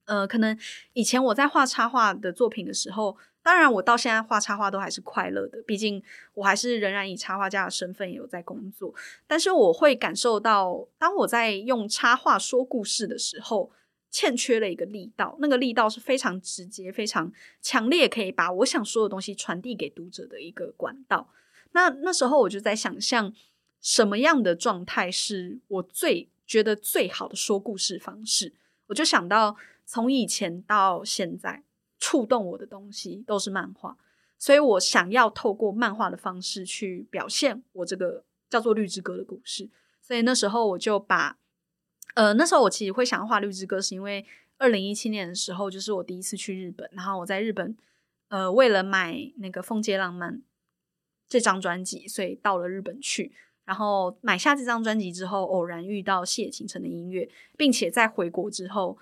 呃，可能以前我在画插画的作品的时候，当然我到现在画插画都还是快乐的，毕竟我还是仍然以插画家的身份有在工作。但是我会感受到，当我在用插画说故事的时候，欠缺了一个力道，那个力道是非常直接、非常强烈，可以把我想说的东西传递给读者的一个管道。那那时候我就在想象。什么样的状态是我最觉得最好的说故事方式？我就想到从以前到现在，触动我的东西都是漫画，所以我想要透过漫画的方式去表现我这个叫做《绿之歌》的故事。所以那时候我就把，呃，那时候我其实会想画《绿之歌》，是因为二零一七年的时候，就是我第一次去日本，然后我在日本，呃，为了买那个《凤街浪漫》这张专辑，所以到了日本去。然后买下这张专辑之后，偶然遇到谢晴城的音乐，并且在回国之后，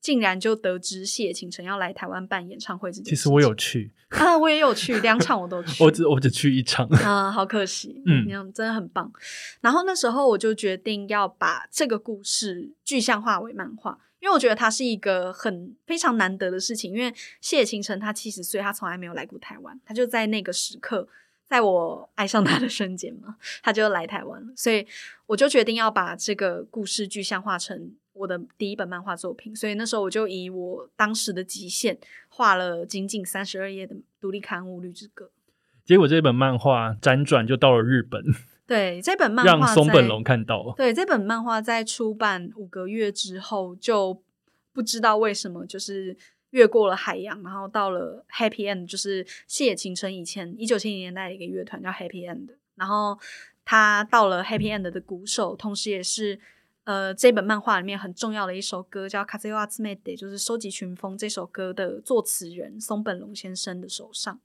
竟然就得知谢晴城要来台湾办演唱会这件事。其实我有去啊，我也有去两场，我都 <laughs> 去。我只我只去一场啊，好可惜。嗯，真的很棒。然后那时候我就决定要把这个故事具象化为漫画。因为我觉得它是一个很非常难得的事情，因为谢晴城他七十岁，他从来没有来过台湾，他就在那个时刻，在我爱上他的瞬间嘛，他就来台湾了，所以我就决定要把这个故事具象化成我的第一本漫画作品，所以那时候我就以我当时的极限画了仅仅三十二页的独立刊物《绿之歌》，结果这本漫画辗转就到了日本。<laughs> 对这本漫画，让松本龙看到。对这本漫画在出版五个月之后，就不知道为什么，就是越过了海洋，然后到了 Happy End，就是谢晴城以前一九七零年代的一个乐团叫 Happy End，然后他到了 Happy End 的鼓手，同时也是呃这本漫画里面很重要的一首歌叫《卡 a z u a z m 就是收集群风这首歌的作词人松本龙先生的手上。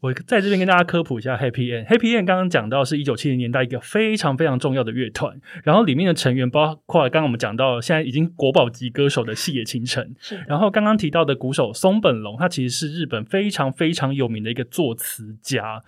我在这边跟大家科普一下 Happy End。Happy End 刚刚讲到是一九七零年代一个非常非常重要的乐团，然后里面的成员包括刚刚我们讲到现在已经国宝级歌手的细野晴臣，然后刚刚提到的鼓手松本龙，他其实是日本非常非常有名的一个作词家。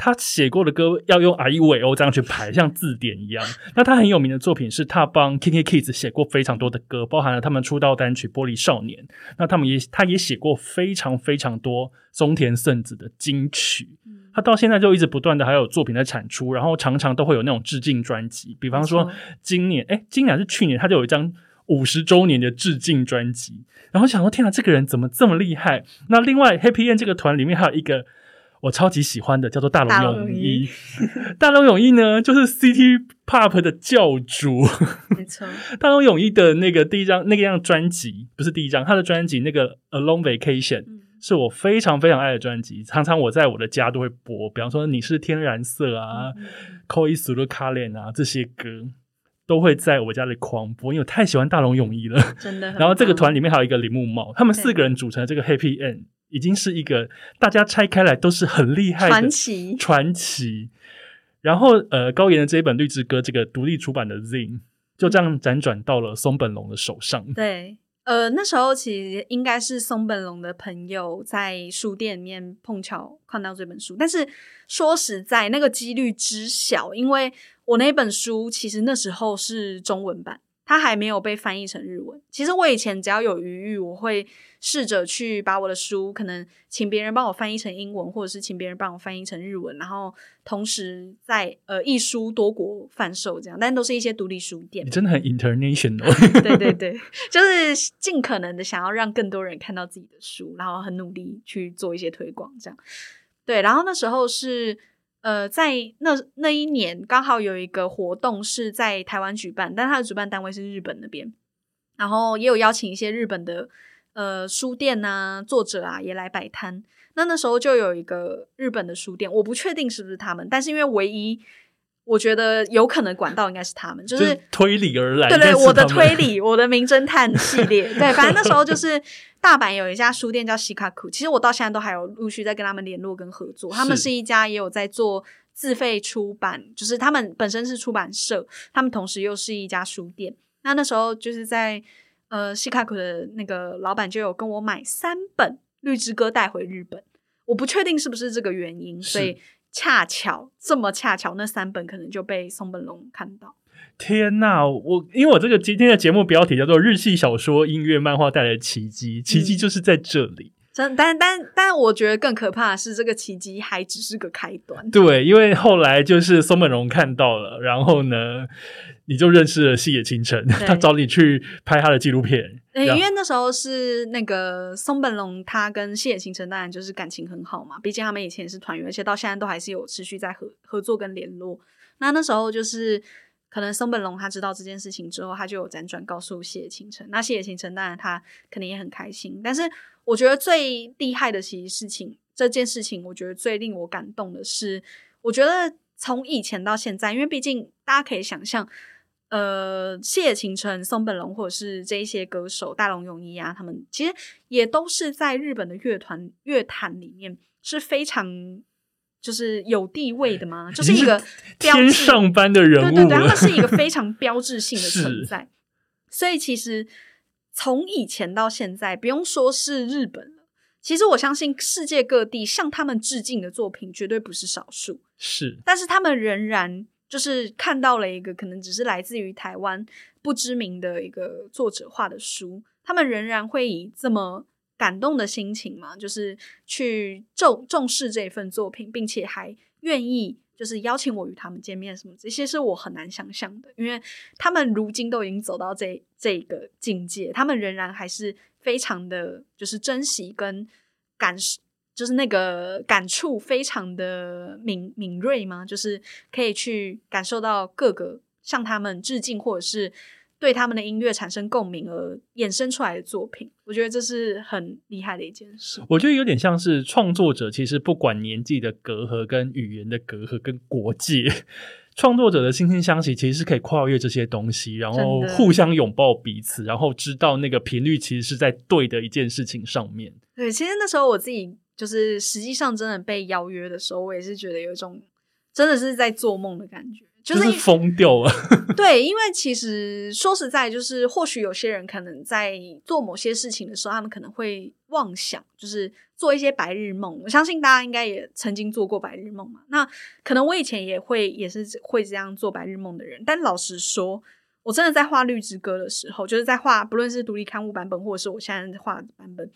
他写过的歌要用 I V O 这样去排，像字典一样。<laughs> 那他很有名的作品是他帮 K K Kids 写过非常多的歌，包含了他们出道单曲《玻璃少年》。那他们也他也写过非常非常多松田圣子的金曲。他到现在就一直不断的还有作品在产出，然后常常都会有那种致敬专辑。比方说今年，哎，今年是去年，他就有一张五十周年的致敬专辑。然后想说，天啊，这个人怎么这么厉害？那另外 Happy End 这个团里面还有一个。我超级喜欢的叫做大龙泳衣，大龙泳衣呢就是 City Pop 的教主，没错。大龙泳衣的那个第一张那个样专辑不是第一张，他的专辑那个 A Long Vacation 是我非常非常爱的专辑，常常我在我的家都会播。比方说你是天然色啊，Koi Sulu Kalen 啊这些歌都会在我家里狂播，因为我太喜欢大龙泳衣了，真的。然后这个团里面还有一个铃木茂，他们四个人组成这个 Happy End。已经是一个大家拆开来都是很厉害的传奇，传奇。然后，呃，高岩的这一本《绿之歌》这个独立出版的《Zing》就这样辗转到了松本龙的手上。对，呃，那时候其实应该是松本龙的朋友在书店里面碰巧看到这本书，但是说实在，那个几率之小，因为我那本书其实那时候是中文版。它还没有被翻译成日文。其实我以前只要有余裕，我会试着去把我的书可能请别人帮我翻译成英文，或者是请别人帮我翻译成日文，然后同时在呃一书多国贩售这样，但都是一些独立书店。你真的很 international。<laughs> 对对对，就是尽可能的想要让更多人看到自己的书，然后很努力去做一些推广这样。对，然后那时候是。呃，在那那一年刚好有一个活动是在台湾举办，但它的主办单位是日本那边，然后也有邀请一些日本的呃书店啊作者啊也来摆摊。那那时候就有一个日本的书店，我不确定是不是他们，但是因为唯一。我觉得有可能管道应该是他们，就是推理而来。对对，我的推理，我的名侦探系列，<laughs> 对，反正那时候就是大阪有一家书店叫西卡库，其实我到现在都还有陆续在跟他们联络跟合作。他们是一家也有在做自费出版，就是他们本身是出版社，他们同时又是一家书店。那那时候就是在呃西卡库的那个老板就有跟我买三本《绿之歌》带回日本，我不确定是不是这个原因，所以。恰巧这么恰巧，那三本可能就被松本龙看到。天呐，我因为我这个今天的节目标题叫做《日系小说、音乐、漫画带来的奇迹》，奇迹就是在这里。真，但但但，我觉得更可怕的是，这个奇迹还只是个开端。对，因为后来就是松本龙看到了，然后呢，你就认识了细野晴臣，他找你去拍他的纪录片。因为那时候是那个松本龙，他跟细野晴臣当然就是感情很好嘛，毕竟他们以前也是团员，而且到现在都还是有持续在合合作跟联络。那那时候就是可能松本龙他知道这件事情之后，他就有辗转告诉细野晴臣。那细野晴臣当然他肯定也很开心，但是。我觉得最厉害的其实事情，这件事情，我觉得最令我感动的是，我觉得从以前到现在，因为毕竟大家可以想象，呃，谢晴城、松本龙或者是这一些歌手，大龙泳衣啊，他们其实也都是在日本的乐团乐坛里面是非常就是有地位的吗？就是一个天上班的人物，对对对，他们是一个非常标志性的 <laughs> 存在。所以其实从以前到现在，不用说是日本了，其实我相信世界各地向他们致敬的作品绝对不是少数。是，但是他们仍然就是看到了一个可能只是来自于台湾不知名的一个作者画的书，他们仍然会以这么。感动的心情嘛，就是去重重视这份作品，并且还愿意就是邀请我与他们见面，什么这些是我很难想象的，因为他们如今都已经走到这这个境界，他们仍然还是非常的，就是珍惜跟感受，就是那个感触非常的敏敏锐嘛，就是可以去感受到各个向他们致敬或者是。对他们的音乐产生共鸣而衍生出来的作品，我觉得这是很厉害的一件事。我觉得有点像是创作者，其实不管年纪的隔阂、跟语言的隔阂、跟国界，创作者的惺惺相惜，其实是可以跨越这些东西，然后互相拥抱彼此，然后知道那个频率其实是在对的一件事情上面。对，其实那时候我自己就是实际上真的被邀约的时候，我也是觉得有一种真的是在做梦的感觉。就是疯掉了。<laughs> 对，因为其实说实在，就是或许有些人可能在做某些事情的时候，他们可能会妄想，就是做一些白日梦。我相信大家应该也曾经做过白日梦嘛。那可能我以前也会，也是会这样做白日梦的人。但老实说，我真的在画《绿之歌》的时候，就是在画，不论是独立刊物版本，或者是我现在画的版本，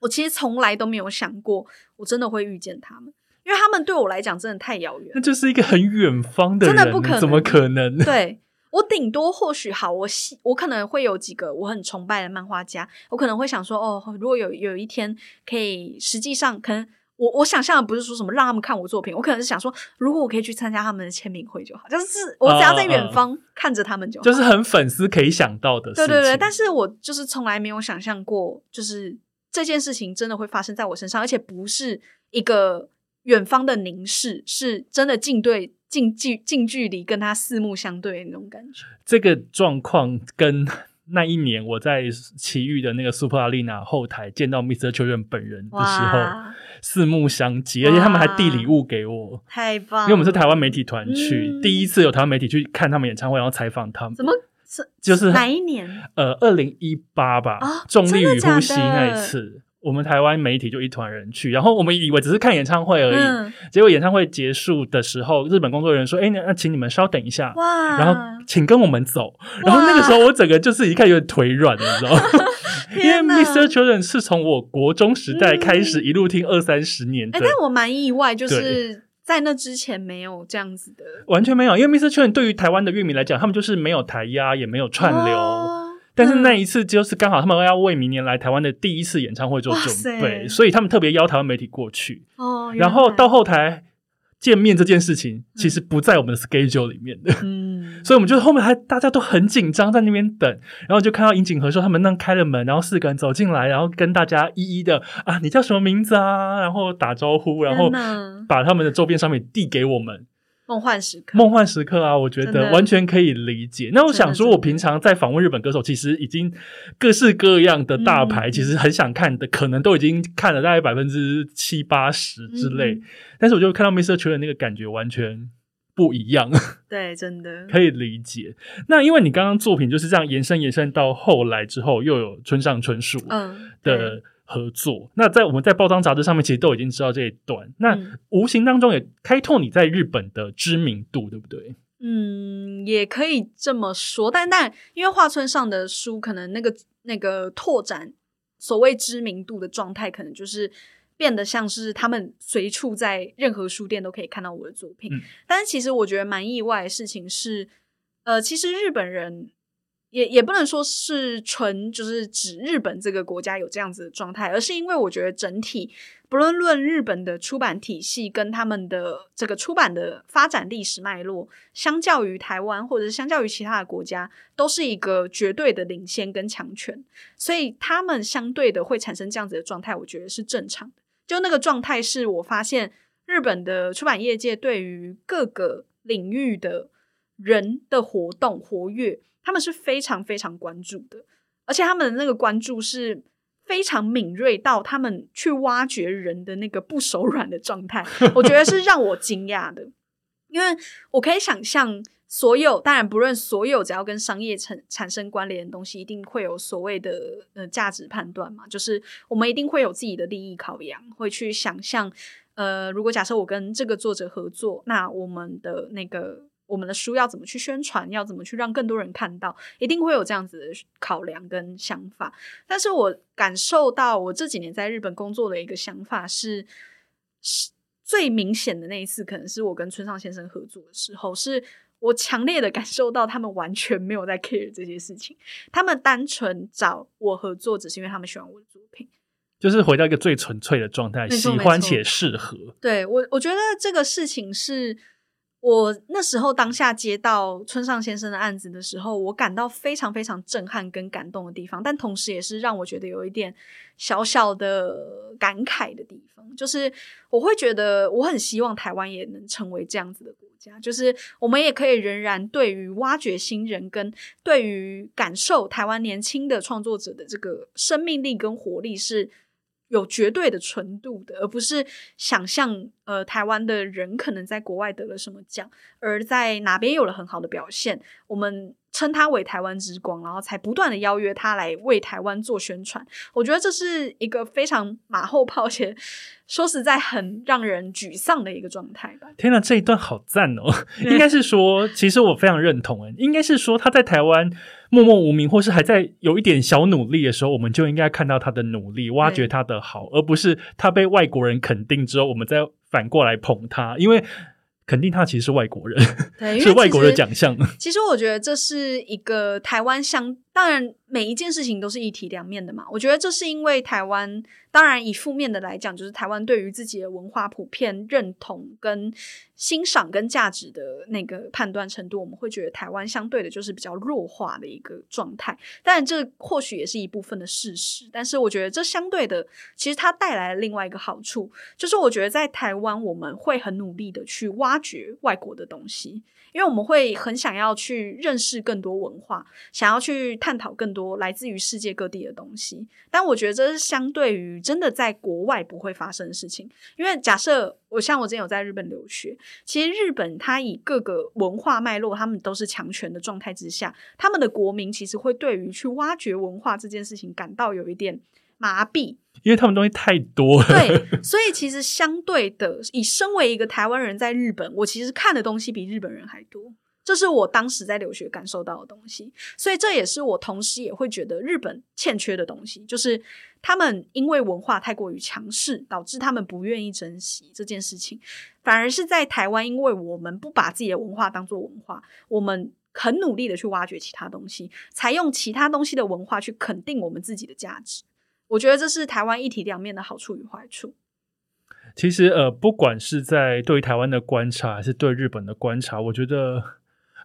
我其实从来都没有想过，我真的会遇见他们。因为他们对我来讲真的太遥远，那就是一个很远方的人，真的不可能，怎么可能？对我顶多或许好，我我可能会有几个我很崇拜的漫画家，我可能会想说，哦，如果有有一天可以，实际上可能我我想象的不是说什么让他们看我作品，我可能是想说，如果我可以去参加他们的签名会就好，就是我只要在远方看着他们就好，就是很粉丝可以想到的。对对对，但是我就是从来没有想象过，就是这件事情真的会发生在我身上，而且不是一个。远方的凝视是真的近对近距近距离跟他四目相对的那种感觉。这个状况跟那一年我在奇遇的那个 Super Arena 后台见到 Mr. Children 本人的时候四目相接，而且他们还递礼物给我，太棒！因为我们是台湾媒体团去，第一次有台湾媒体去看他们演唱会，然后采访他们。怎么是就是哪一年？呃，二零一八吧，重力与呼吸那一次。我们台湾媒体就一团人去，然后我们以为只是看演唱会而已，结果演唱会结束的时候，日本工作人员说：“哎，那请你们稍等一下，然后请跟我们走。”然后那个时候我整个就是一看有点腿软，你知道吗？<laughs> <laughs> 因为 Mr. Children 是从我国中时代开始一路听二三十年，哎，但我蛮意外，就是在那之前没有这样子的，完全没有。因为 Mr. Children 对于台湾的乐迷来讲，他们就是没有台压，也没有串流。但是那一次就是刚好他们要为明年来台湾的第一次演唱会做准备，所以他们特别邀台湾媒体过去。哦，然后到后台见面这件事情其实不在我们的 schedule 里面的，嗯，<laughs> 所以我们就后面还大家都很紧张在那边等，然后就看到尹景和说他们那开了门，然后四个人走进来，然后跟大家一一的啊，你叫什么名字啊？然后打招呼，然后把他们的周边商品递给我们。梦幻时刻，梦幻时刻啊！我觉得完全可以理解。那我想说，我平常在访问日本歌手，其实已经各式各样的大牌，其实很想看的，可能都已经看了大概百分之七八十之类。但是，我就看到 Mr. 球员那个感觉完全不一样。<laughs> 对，真的可以理解。那因为你刚刚作品就是这样延伸延伸到后来之后，又有村上春树的。合作，那在我们在报章杂志上面其实都已经知道这一段，那无形当中也开拓你在日本的知名度，对不对？嗯，也可以这么说，但但因为画村上的书，可能那个那个拓展所谓知名度的状态，可能就是变得像是他们随处在任何书店都可以看到我的作品。但是其实我觉得蛮意外的事情是，呃，其实日本人。也也不能说是纯就是指日本这个国家有这样子的状态，而是因为我觉得整体不论论日本的出版体系跟他们的这个出版的发展历史脉络，相较于台湾或者是相较于其他的国家，都是一个绝对的领先跟强权，所以他们相对的会产生这样子的状态，我觉得是正常的。就那个状态是我发现日本的出版业界对于各个领域的人的活动活跃。他们是非常非常关注的，而且他们的那个关注是非常敏锐到他们去挖掘人的那个不手软的状态，<laughs> 我觉得是让我惊讶的，因为我可以想象。所有当然不论所有只要跟商业产产生关联的东西，一定会有所谓的呃价值判断嘛，就是我们一定会有自己的利益考量，会去想象呃，如果假设我跟这个作者合作，那我们的那个我们的书要怎么去宣传，要怎么去让更多人看到，一定会有这样子的考量跟想法。但是我感受到我这几年在日本工作的一个想法是，是最明显的那一次，可能是我跟村上先生合作的时候是。我强烈的感受到，他们完全没有在 care 这些事情。他们单纯找我合作，只是因为他们喜欢我的作品，就是回到一个最纯粹的状态，喜欢且适合。对我，我觉得这个事情是。我那时候当下接到村上先生的案子的时候，我感到非常非常震撼跟感动的地方，但同时也是让我觉得有一点小小的感慨的地方，就是我会觉得我很希望台湾也能成为这样子的国家，就是我们也可以仍然对于挖掘新人跟对于感受台湾年轻的创作者的这个生命力跟活力是。有绝对的纯度的，而不是想象呃台湾的人可能在国外得了什么奖，而在哪边有了很好的表现，我们。称他为台湾之光，然后才不断的邀约他来为台湾做宣传。我觉得这是一个非常马后炮且说实在很让人沮丧的一个状态吧。天哪，这一段好赞哦！<laughs> 应该是说，其实我非常认同。应该是说他在台湾默默无名，或是还在有一点小努力的时候，我们就应该看到他的努力，挖掘他的好，而不是他被外国人肯定之后，我们再反过来捧他，因为。肯定他其实是外国人，是 <laughs> 外国的奖项。其实我觉得这是一个台湾相，当然每一件事情都是一体两面的嘛。我觉得这是因为台湾。当然，以负面的来讲，就是台湾对于自己的文化普遍认同、跟欣赏、跟价值的那个判断程度，我们会觉得台湾相对的就是比较弱化的一个状态。当然，这或许也是一部分的事实。但是，我觉得这相对的，其实它带来了另外一个好处，就是我觉得在台湾，我们会很努力的去挖掘外国的东西。因为我们会很想要去认识更多文化，想要去探讨更多来自于世界各地的东西。但我觉得这是相对于真的在国外不会发生的事情。因为假设我像我之前有在日本留学，其实日本它以各个文化脉络，他们都是强权的状态之下，他们的国民其实会对于去挖掘文化这件事情感到有一点麻痹。因为他们东西太多了，对，<laughs> 所以其实相对的，以身为一个台湾人在日本，我其实看的东西比日本人还多，这是我当时在留学感受到的东西。所以这也是我同时也会觉得日本欠缺的东西，就是他们因为文化太过于强势，导致他们不愿意珍惜这件事情，反而是在台湾，因为我们不把自己的文化当做文化，我们很努力的去挖掘其他东西，采用其他东西的文化去肯定我们自己的价值。我觉得这是台湾一体两面的好处与坏处。其实，呃，不管是在对台湾的观察，还是对日本的观察，我觉得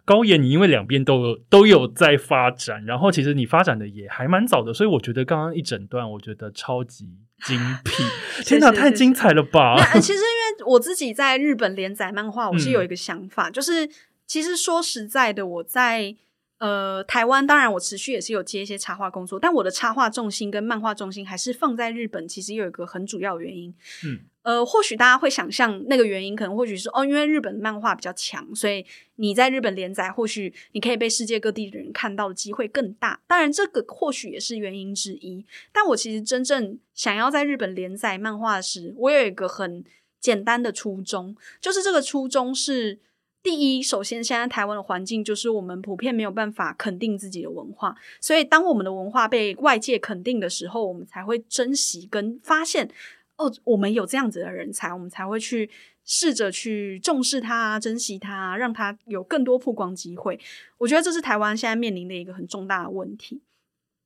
高岩，你因为两边都有都有在发展，然后其实你发展的也还蛮早的，所以我觉得刚刚一整段，我觉得超级精辟，<laughs> 天哪，太精彩了吧！其实，因为我自己在日本连载漫画，我是有一个想法，就是其实说实在的，我在。呃，台湾当然我持续也是有接一些插画工作，但我的插画重心跟漫画重心还是放在日本。其实有一个很主要的原因，嗯，呃，或许大家会想象那个原因可能或许是哦，因为日本漫画比较强，所以你在日本连载，或许你可以被世界各地的人看到的机会更大。当然，这个或许也是原因之一。但我其实真正想要在日本连载漫画时，我有一个很简单的初衷，就是这个初衷是。第一，首先，现在台湾的环境就是我们普遍没有办法肯定自己的文化，所以当我们的文化被外界肯定的时候，我们才会珍惜跟发现哦，我们有这样子的人才，我们才会去试着去重视它、珍惜它，让它有更多曝光机会。我觉得这是台湾现在面临的一个很重大的问题。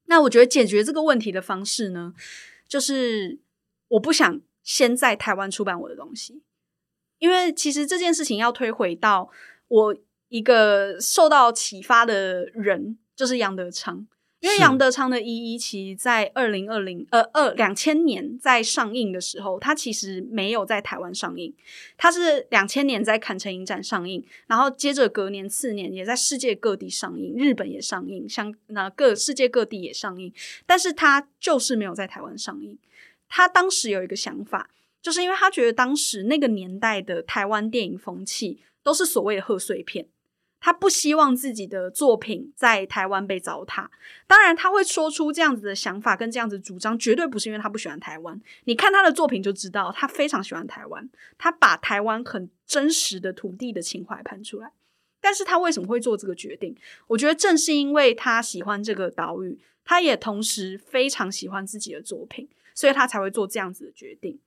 那我觉得解决这个问题的方式呢，就是我不想先在台湾出版我的东西。因为其实这件事情要推回到我一个受到启发的人，就是杨德昌。因为杨德昌的《一一期》在二零二零呃二两千年在上映的时候，它其实没有在台湾上映，它是两千年在坎城影展上映，然后接着隔年次年也在世界各地上映，日本也上映，像那各世界各地也上映，但是它就是没有在台湾上映。他当时有一个想法，就是因为他觉得当时那个年代的台湾电影风气都是所谓的贺岁片。他不希望自己的作品在台湾被糟蹋。当然，他会说出这样子的想法跟这样子主张，绝对不是因为他不喜欢台湾。你看他的作品就知道，他非常喜欢台湾，他把台湾很真实的土地的情怀拍出来。但是他为什么会做这个决定？我觉得正是因为他喜欢这个岛屿，他也同时非常喜欢自己的作品，所以他才会做这样子的决定。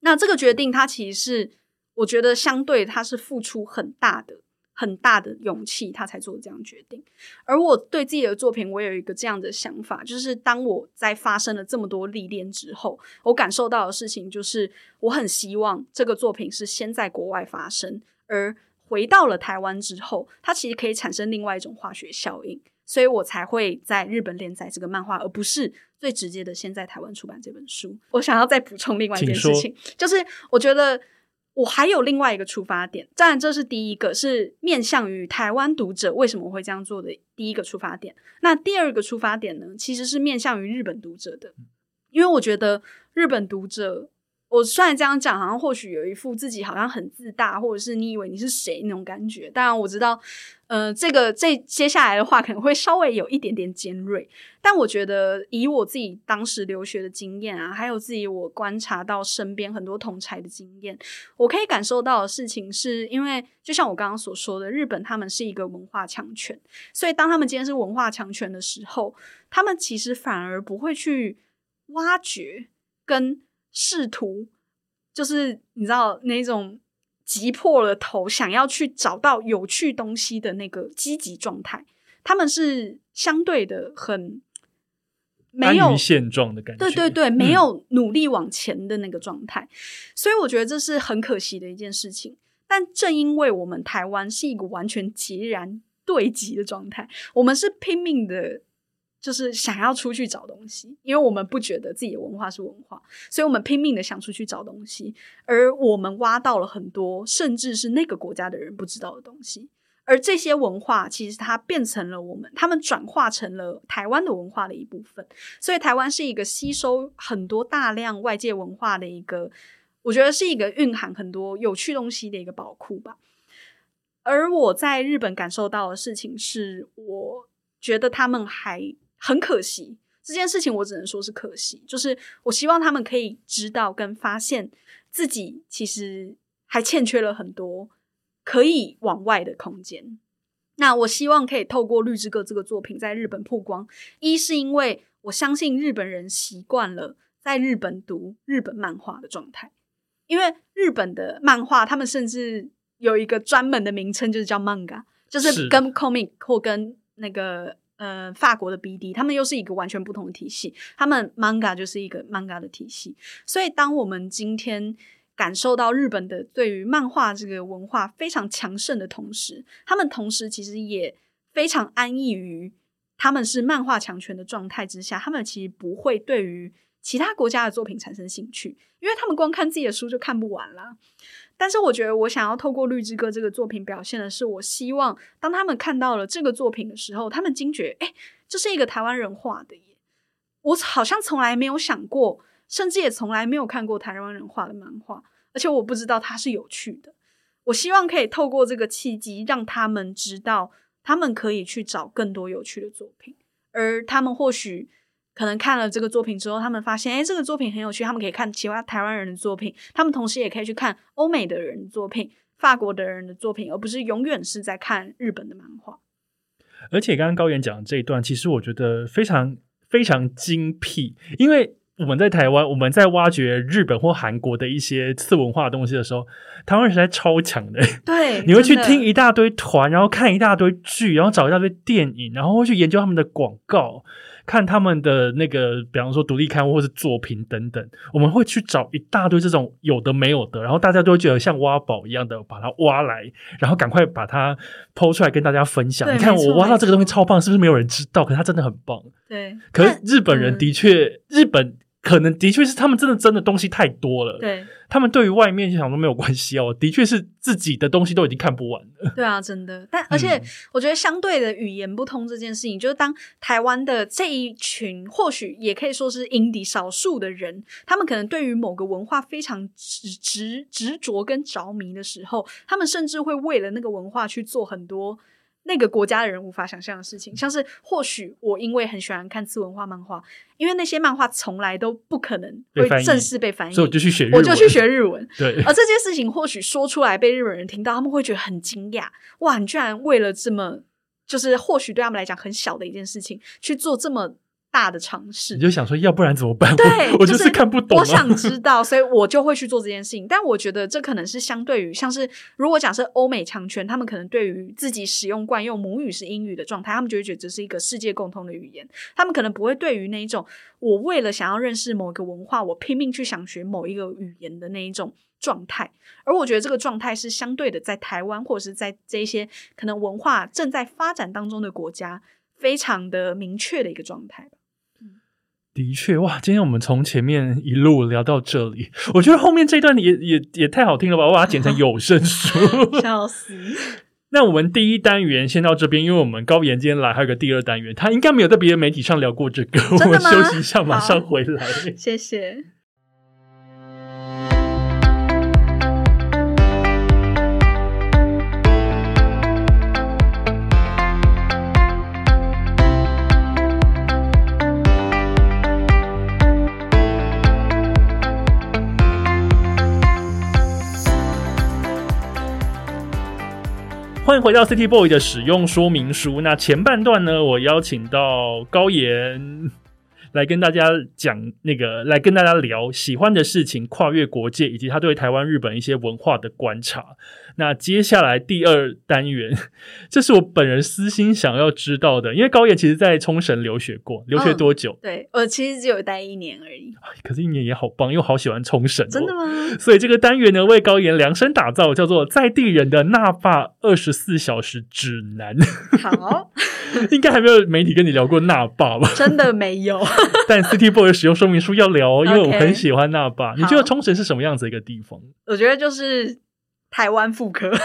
那这个决定，他其实是我觉得相对他是付出很大的。很大的勇气，他才做这样决定。而我对自己的作品，我有一个这样的想法，就是当我在发生了这么多历练之后，我感受到的事情就是，我很希望这个作品是先在国外发生，而回到了台湾之后，它其实可以产生另外一种化学效应，所以我才会在日本连载这个漫画，而不是最直接的先在台湾出版这本书。我想要再补充另外一件事情，就是我觉得。我还有另外一个出发点，当然这是第一个，是面向于台湾读者为什么会这样做的第一个出发点。那第二个出发点呢，其实是面向于日本读者的，因为我觉得日本读者。我虽然这样讲，好像或许有一副自己好像很自大，或者是你以为你是谁那种感觉。当然我知道，呃，这个这接下来的话可能会稍微有一点点尖锐，但我觉得以我自己当时留学的经验啊，还有自己我观察到身边很多同才的经验，我可以感受到的事情是，因为就像我刚刚所说的，日本他们是一个文化强权，所以当他们今天是文化强权的时候，他们其实反而不会去挖掘跟。试图就是你知道那种急破了头想要去找到有趣东西的那个积极状态，他们是相对的很没有现状的感觉，对对对，没有努力往前的那个状态，所以我觉得这是很可惜的一件事情。但正因为我们台湾是一个完全截然对极的状态，我们是拼命的。就是想要出去找东西，因为我们不觉得自己的文化是文化，所以我们拼命的想出去找东西。而我们挖到了很多，甚至是那个国家的人不知道的东西。而这些文化其实它变成了我们，他们转化成了台湾的文化的一部分。所以台湾是一个吸收很多大量外界文化的一个，我觉得是一个蕴含很多有趣东西的一个宝库吧。而我在日本感受到的事情是，我觉得他们还。很可惜，这件事情我只能说是可惜。就是我希望他们可以知道跟发现自己其实还欠缺了很多可以往外的空间。那我希望可以透过《绿之歌》这个作品在日本曝光。一是因为我相信日本人习惯了在日本读日本漫画的状态，因为日本的漫画他们甚至有一个专门的名称，就是叫 manga，就是跟 comic 或跟那个。呃，法国的 BD，他们又是一个完全不同的体系。他们 manga 就是一个 manga 的体系。所以，当我们今天感受到日本的对于漫画这个文化非常强盛的同时，他们同时其实也非常安逸于他们是漫画强权的状态之下。他们其实不会对于其他国家的作品产生兴趣，因为他们光看自己的书就看不完了。但是我觉得，我想要透过《绿之歌》这个作品表现的是，我希望当他们看到了这个作品的时候，他们惊觉，哎，这是一个台湾人画的耶！我好像从来没有想过，甚至也从来没有看过台湾人画的漫画，而且我不知道它是有趣的。我希望可以透过这个契机，让他们知道，他们可以去找更多有趣的作品，而他们或许。可能看了这个作品之后，他们发现，哎，这个作品很有趣，他们可以看其他台湾人的作品，他们同时也可以去看欧美的人的作品、法国的人的作品，而不是永远是在看日本的漫画。而且刚刚高原讲的这一段，其实我觉得非常非常精辟，因为我们在台湾，我们在挖掘日本或韩国的一些次文化东西的时候，台湾人实在超强的。对，<laughs> 你会去听一大堆团，然后看一大堆剧，然后找一大堆电影，然后会去研究他们的广告。看他们的那个，比方说独立刊物或是作品等等，我们会去找一大堆这种有的没有的，然后大家都会觉得像挖宝一样的把它挖来，然后赶快把它剖出来跟大家分享。你看我挖到这个东西超棒，是不是没有人知道？可是它真的很棒。对，可是日本人的确，日本。可能的确是他们真的真的东西太多了，对，他们对于外面就想说没有关系哦，的确是自己的东西都已经看不完了。对啊，真的，但而且我觉得相对的语言不通这件事情，就是当台湾的这一群或许也可以说是 indie 少数的人，他们可能对于某个文化非常执执执着跟着迷的时候，他们甚至会为了那个文化去做很多。那个国家的人无法想象的事情，像是或许我因为很喜欢看次文化漫画，因为那些漫画从来都不可能会正式被翻译，所以我就去学，我就去学日文。<laughs> 对，而这件事情或许说出来被日本人听到，他们会觉得很惊讶。哇，你居然为了这么就是或许对他们来讲很小的一件事情去做这么。大的尝试，你就想说，要不然怎么办？对，我就是看不懂。我想知 <laughs> 道，所以我就会去做这件事情。但我觉得这可能是相对于，像是如果假设欧美强权，他们可能对于自己使用惯用母语是英语的状态，他们就会觉得这是一个世界共通的语言。他们可能不会对于那一种我为了想要认识某一个文化，我拼命去想学某一个语言的那一种状态。而我觉得这个状态是相对的，在台湾或者是在这些可能文化正在发展当中的国家，非常的明确的一个状态。的确，哇！今天我们从前面一路聊到这里，我觉得后面这段也也也太好听了吧！我把它剪成有声书，<laughs> 笑死。<laughs> 那我们第一单元先到这边，因为我们高岩今天来，还有个第二单元，他应该没有在别的媒体上聊过这个。我们休息一下，马上回来。谢谢。欢迎回到 City Boy 的使用说明书。那前半段呢，我邀请到高岩。<laughs> 来跟大家讲那个，来跟大家聊喜欢的事情，跨越国界，以及他对台湾、日本一些文化的观察。那接下来第二单元，<laughs> 这是我本人私心想要知道的，因为高岩其实在冲绳留学过，留学多久？对，我其实只有待一年而已。可是，一年也好棒，因为好喜欢冲绳。真的吗？所以这个单元呢，为高岩量身打造，叫做在地人的那霸二十四小时指南。好，<laughs> 应该还没有媒体跟你聊过那霸吧？<laughs> 真的没有。但 City Boy 的使用说明书要聊，因为我很喜欢那霸。你觉得冲绳是什么样子一个地方？我觉得就是台湾妇科。<laughs>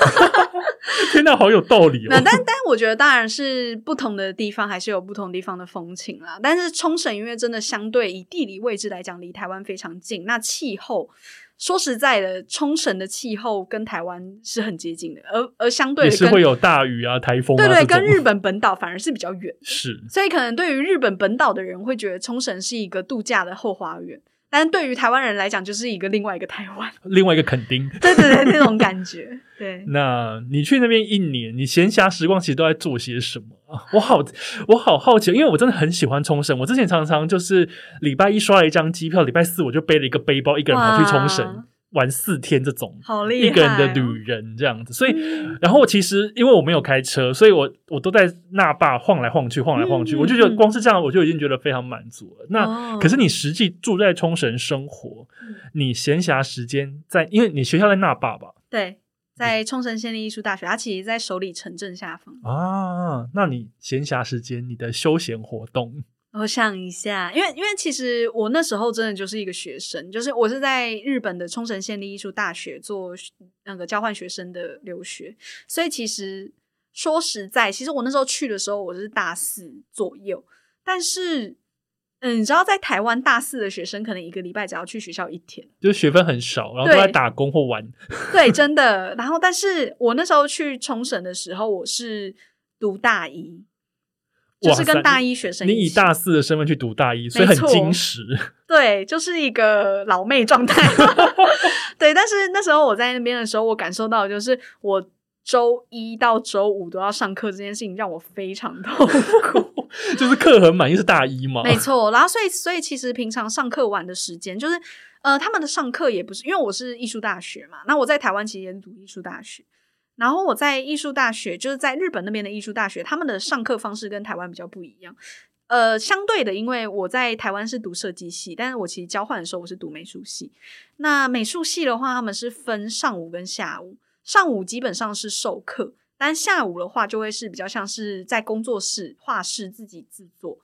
天哪，好有道理哦！但但我觉得当然是不同的地方还是有不同地方的风情啦。但是冲绳因为真的相对以地理位置来讲，离台湾非常近，那气候。说实在的，冲绳的气候跟台湾是很接近的，而而相对也是会有大雨啊、台风。对对，跟日本本岛反而是比较远。是，所以可能对于日本本岛的人会觉得冲绳是一个度假的后花园。但是对于台湾人来讲，就是一个另外一个台湾，<laughs> 另外一个垦丁，对对对，那种感觉。对，<laughs> 那你去那边一年，你闲暇时光其实都在做些什么啊？我好，我好好奇，因为我真的很喜欢冲绳。我之前常常就是礼拜一刷了一张机票，礼拜四我就背了一个背包，一个人跑去冲绳。玩四天这种，好厉害！一个人的旅人这样子，所以，然后我其实因为我没有开车，所以我我都在那霸晃来晃去，晃来晃去，我就觉得光是这样我就已经觉得非常满足了。那可是你实际住在冲绳生活，你闲暇时间在，因为你学校在那霸吧？对，在冲绳县立艺术大学，它其实在首里城镇下方啊。那你闲暇时间，你的休闲活动？我想一下，因为因为其实我那时候真的就是一个学生，就是我是在日本的冲绳县立艺术大学做那个交换学生的留学，所以其实说实在，其实我那时候去的时候我是大四左右，但是嗯，你知道在台湾大四的学生可能一个礼拜只要去学校一天，就是学分很少，然后都在打工或玩，<laughs> 对，真的。然后，但是我那时候去冲绳的时候，我是读大一。就是跟大一学生，你以大四的身份去读大一，所以很矜持。<laughs> 对，就是一个老妹状态。<laughs> 对，但是那时候我在那边的时候，我感受到就是我周一到周五都要上课这件事情，让我非常痛苦。<laughs> 就是课很满，因为是大一嘛。没错，然后所以所以其实平常上课晚的时间，就是呃，他们的上课也不是因为我是艺术大学嘛，那我在台湾其实也读艺术大学。然后我在艺术大学，就是在日本那边的艺术大学，他们的上课方式跟台湾比较不一样。呃，相对的，因为我在台湾是读设计系，但是我其实交换的时候我是读美术系。那美术系的话，他们是分上午跟下午，上午基本上是授课，但下午的话就会是比较像是在工作室画室自己制作。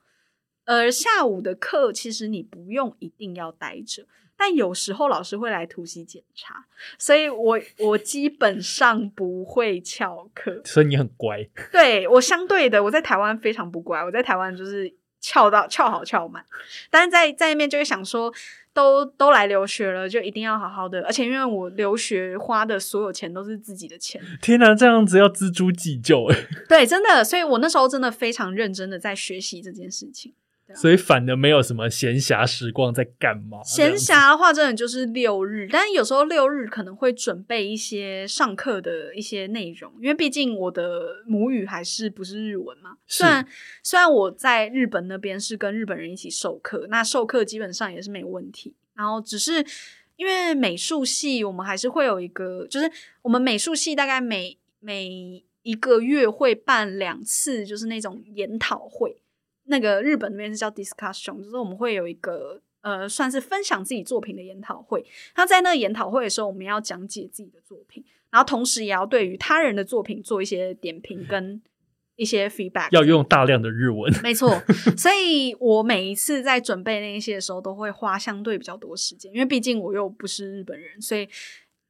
而下午的课其实你不用一定要待着。但有时候老师会来突袭检查，所以我我基本上不会翘课，所以你很乖。<laughs> 对我相对的，我在台湾非常不乖，我在台湾就是翘到翘好翘满，但是在在那边就会想说，都都来留学了，就一定要好好的，而且因为我留学花的所有钱都是自己的钱，天哪，这样子要锱铢计较哎。<laughs> 对，真的，所以我那时候真的非常认真的在学习这件事情。所以反而没有什么闲暇时光在干嘛？闲暇的话，真的就是六日，但是有时候六日可能会准备一些上课的一些内容，因为毕竟我的母语还是不是日文嘛。虽然虽然我在日本那边是跟日本人一起授课，那授课基本上也是没问题。然后只是因为美术系，我们还是会有一个，就是我们美术系大概每每一个月会办两次，就是那种研讨会。那个日本那边是叫 discussion，就是我们会有一个呃，算是分享自己作品的研讨会。那在那个研讨会的时候，我们要讲解自己的作品，然后同时也要对于他人的作品做一些点评跟一些 feedback。要用大量的日文，<laughs> 没错。所以我每一次在准备那些的时候，都会花相对比较多时间，因为毕竟我又不是日本人，所以。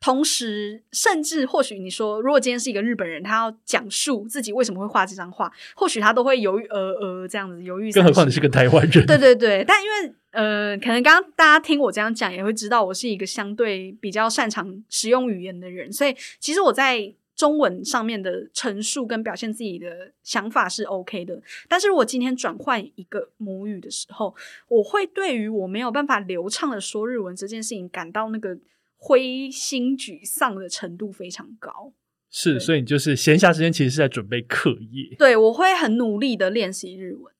同时，甚至或许你说，如果今天是一个日本人，他要讲述自己为什么会画这张画，或许他都会犹豫呃呃这样子犹豫。更何况你是个台湾人。对对对，但因为呃，可能刚刚大家听我这样讲，也会知道我是一个相对比较擅长使用语言的人，所以其实我在中文上面的陈述跟表现自己的想法是 OK 的。但是如果今天转换一个母语的时候，我会对于我没有办法流畅的说日文这件事情感到那个。灰心沮丧的程度非常高，是，所以你就是闲暇时间其实是在准备课业。对，我会很努力的练习日文。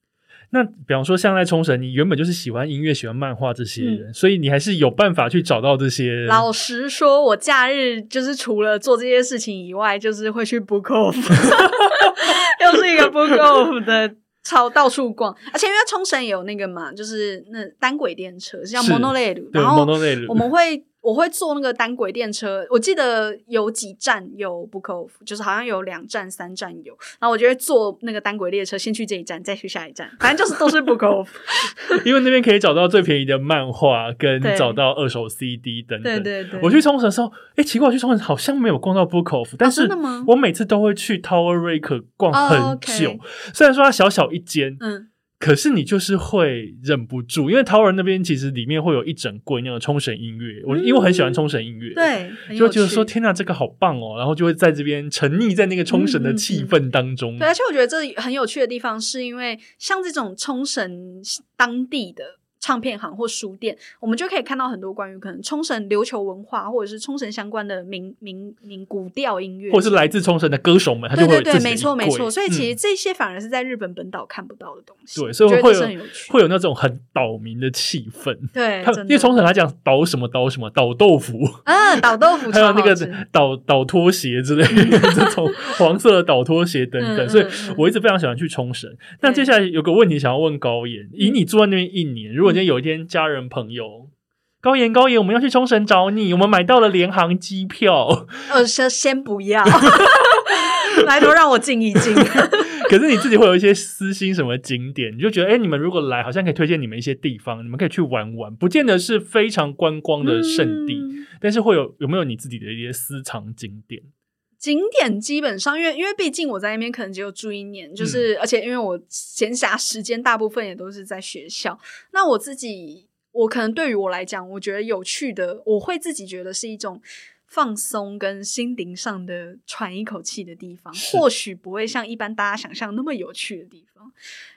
那比方说，像在冲绳，你原本就是喜欢音乐、喜欢漫画这些人，所以你还是有办法去找到这些。老实说，我假日就是除了做这些事情以外，就是会去 book off，<laughs> 又是一个 book off 的超到处逛，而且因为冲绳有那个嘛，就是那单轨电车是叫 monorail，然后我们会。我会坐那个单轨电车，我记得有几站有 book off，就是好像有两站、三站有。然后我就会坐那个单轨列车，先去这一站，再去下一站，反正就是都是 book off。<laughs> 因为那边可以找到最便宜的漫画，跟找到二手 CD 等等。对对对。我去冲绳的时候，哎，奇怪，我去冲绳好像没有逛到 book off，但是我每次都会去 Tower Rake 逛很久。虽然说它小小一间，嗯。可是你就是会忍不住，因为桃园那边其实里面会有一整柜那个冲绳音乐，我因为我很喜欢冲绳音乐，对，就觉得说天哪，这个好棒哦，然后就会在这边沉溺在那个冲绳的气氛当中。对，而且我觉得这很有趣的地方，是因为像这种冲绳当地的。唱片行或书店，我们就可以看到很多关于可能冲绳琉球文化，或者是冲绳相关的民民民古调音乐，或者是来自冲绳的歌手们，对对对，没错没错。所以其实这些反而是在日本本岛看不到的东西。对，所以会有会有那种很岛民的气氛。对，因为冲绳来讲，岛什么岛什么岛豆腐嗯，岛豆腐，还有那个岛岛拖鞋之类的 <laughs> 这种黄色的岛拖鞋等等。所以我一直非常喜欢去冲绳。那接下来有个问题想要问高岩，以你住在那边一年，如果今天有一天家人朋友高岩高岩，我们要去冲绳找你，我们买到了联航机票。呃，先先不要，<laughs> <laughs> 来都让我静一静。<laughs> 可是你自己会有一些私心什么景点，你就觉得哎，你们如果来，好像可以推荐你们一些地方，你们可以去玩玩，不见得是非常观光的圣地，但是会有有没有你自己的一些私藏景点？景点基本上，因为因为毕竟我在那边可能只有住一年，就是而且因为我闲暇时间大部分也都是在学校。那我自己，我可能对于我来讲，我觉得有趣的，我会自己觉得是一种放松跟心灵上的喘一口气的地方。或许不会像一般大家想象那么有趣的地方，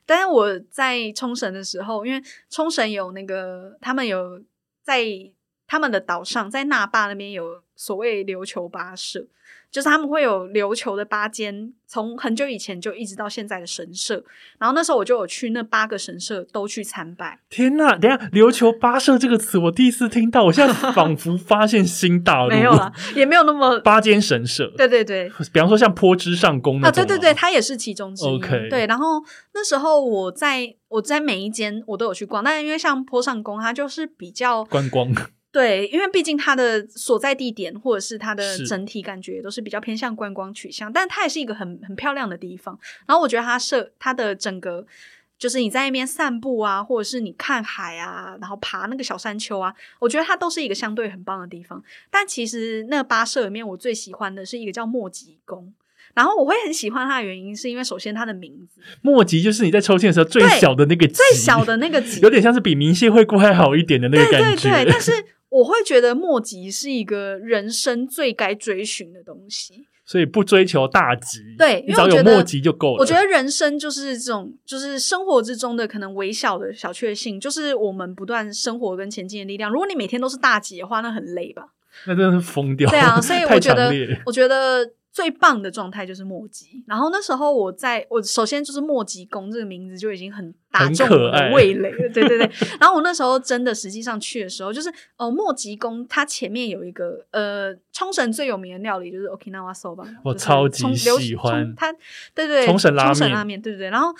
但是我在冲绳的时候，因为冲绳有那个他们有在。他们的岛上，在那霸那边有所谓琉球八社。就是他们会有琉球的八间，从很久以前就一直到现在的神社。然后那时候我就有去那八个神社都去参拜。天呐，等下琉球八社这个词我第一次听到，我现在仿佛 <laughs> 发现新大陆。没有了，也没有那么 <laughs> 八间神社。对对对，比方说像坡之上宫啊，对对对，它也是其中之一。OK，对。然后那时候我在我在每一间我都有去逛，但是因为像坡上宫，它就是比较观光。对，因为毕竟它的所在地点或者是它的整体感觉都是比较偏向观光取向，但它也是一个很很漂亮的地方。然后我觉得它设它的整个就是你在那边散步啊，或者是你看海啊，然后爬那个小山丘啊，我觉得它都是一个相对很棒的地方。但其实那八社里面，我最喜欢的是一个叫莫吉宫。然后我会很喜欢它的原因，是因为首先它的名字莫吉，就是你在抽签的时候最小的那个最小的那个吉，有点像是比明谢会过还好一点的那个感觉。对对对，但是。我会觉得莫吉是一个人生最该追寻的东西，所以不追求大吉，对，只要有莫吉就够了。我觉得人生就是这种，就是生活之中的可能微小的小确幸，就是我们不断生活跟前进的力量。如果你每天都是大吉的话，那很累吧？那真的是疯掉。对啊，<laughs> 所以我觉得，我觉得。最棒的状态就是莫吉，然后那时候我在我首先就是莫吉宫这个名字就已经很打中我的味蕾了，对对对。然后我那时候真的实际上去的时候，就是哦莫吉宫它前面有一个呃冲绳最有名的料理就是 Okinawa soba，我超级喜欢它，对对冲绳拉面，对对对，然后。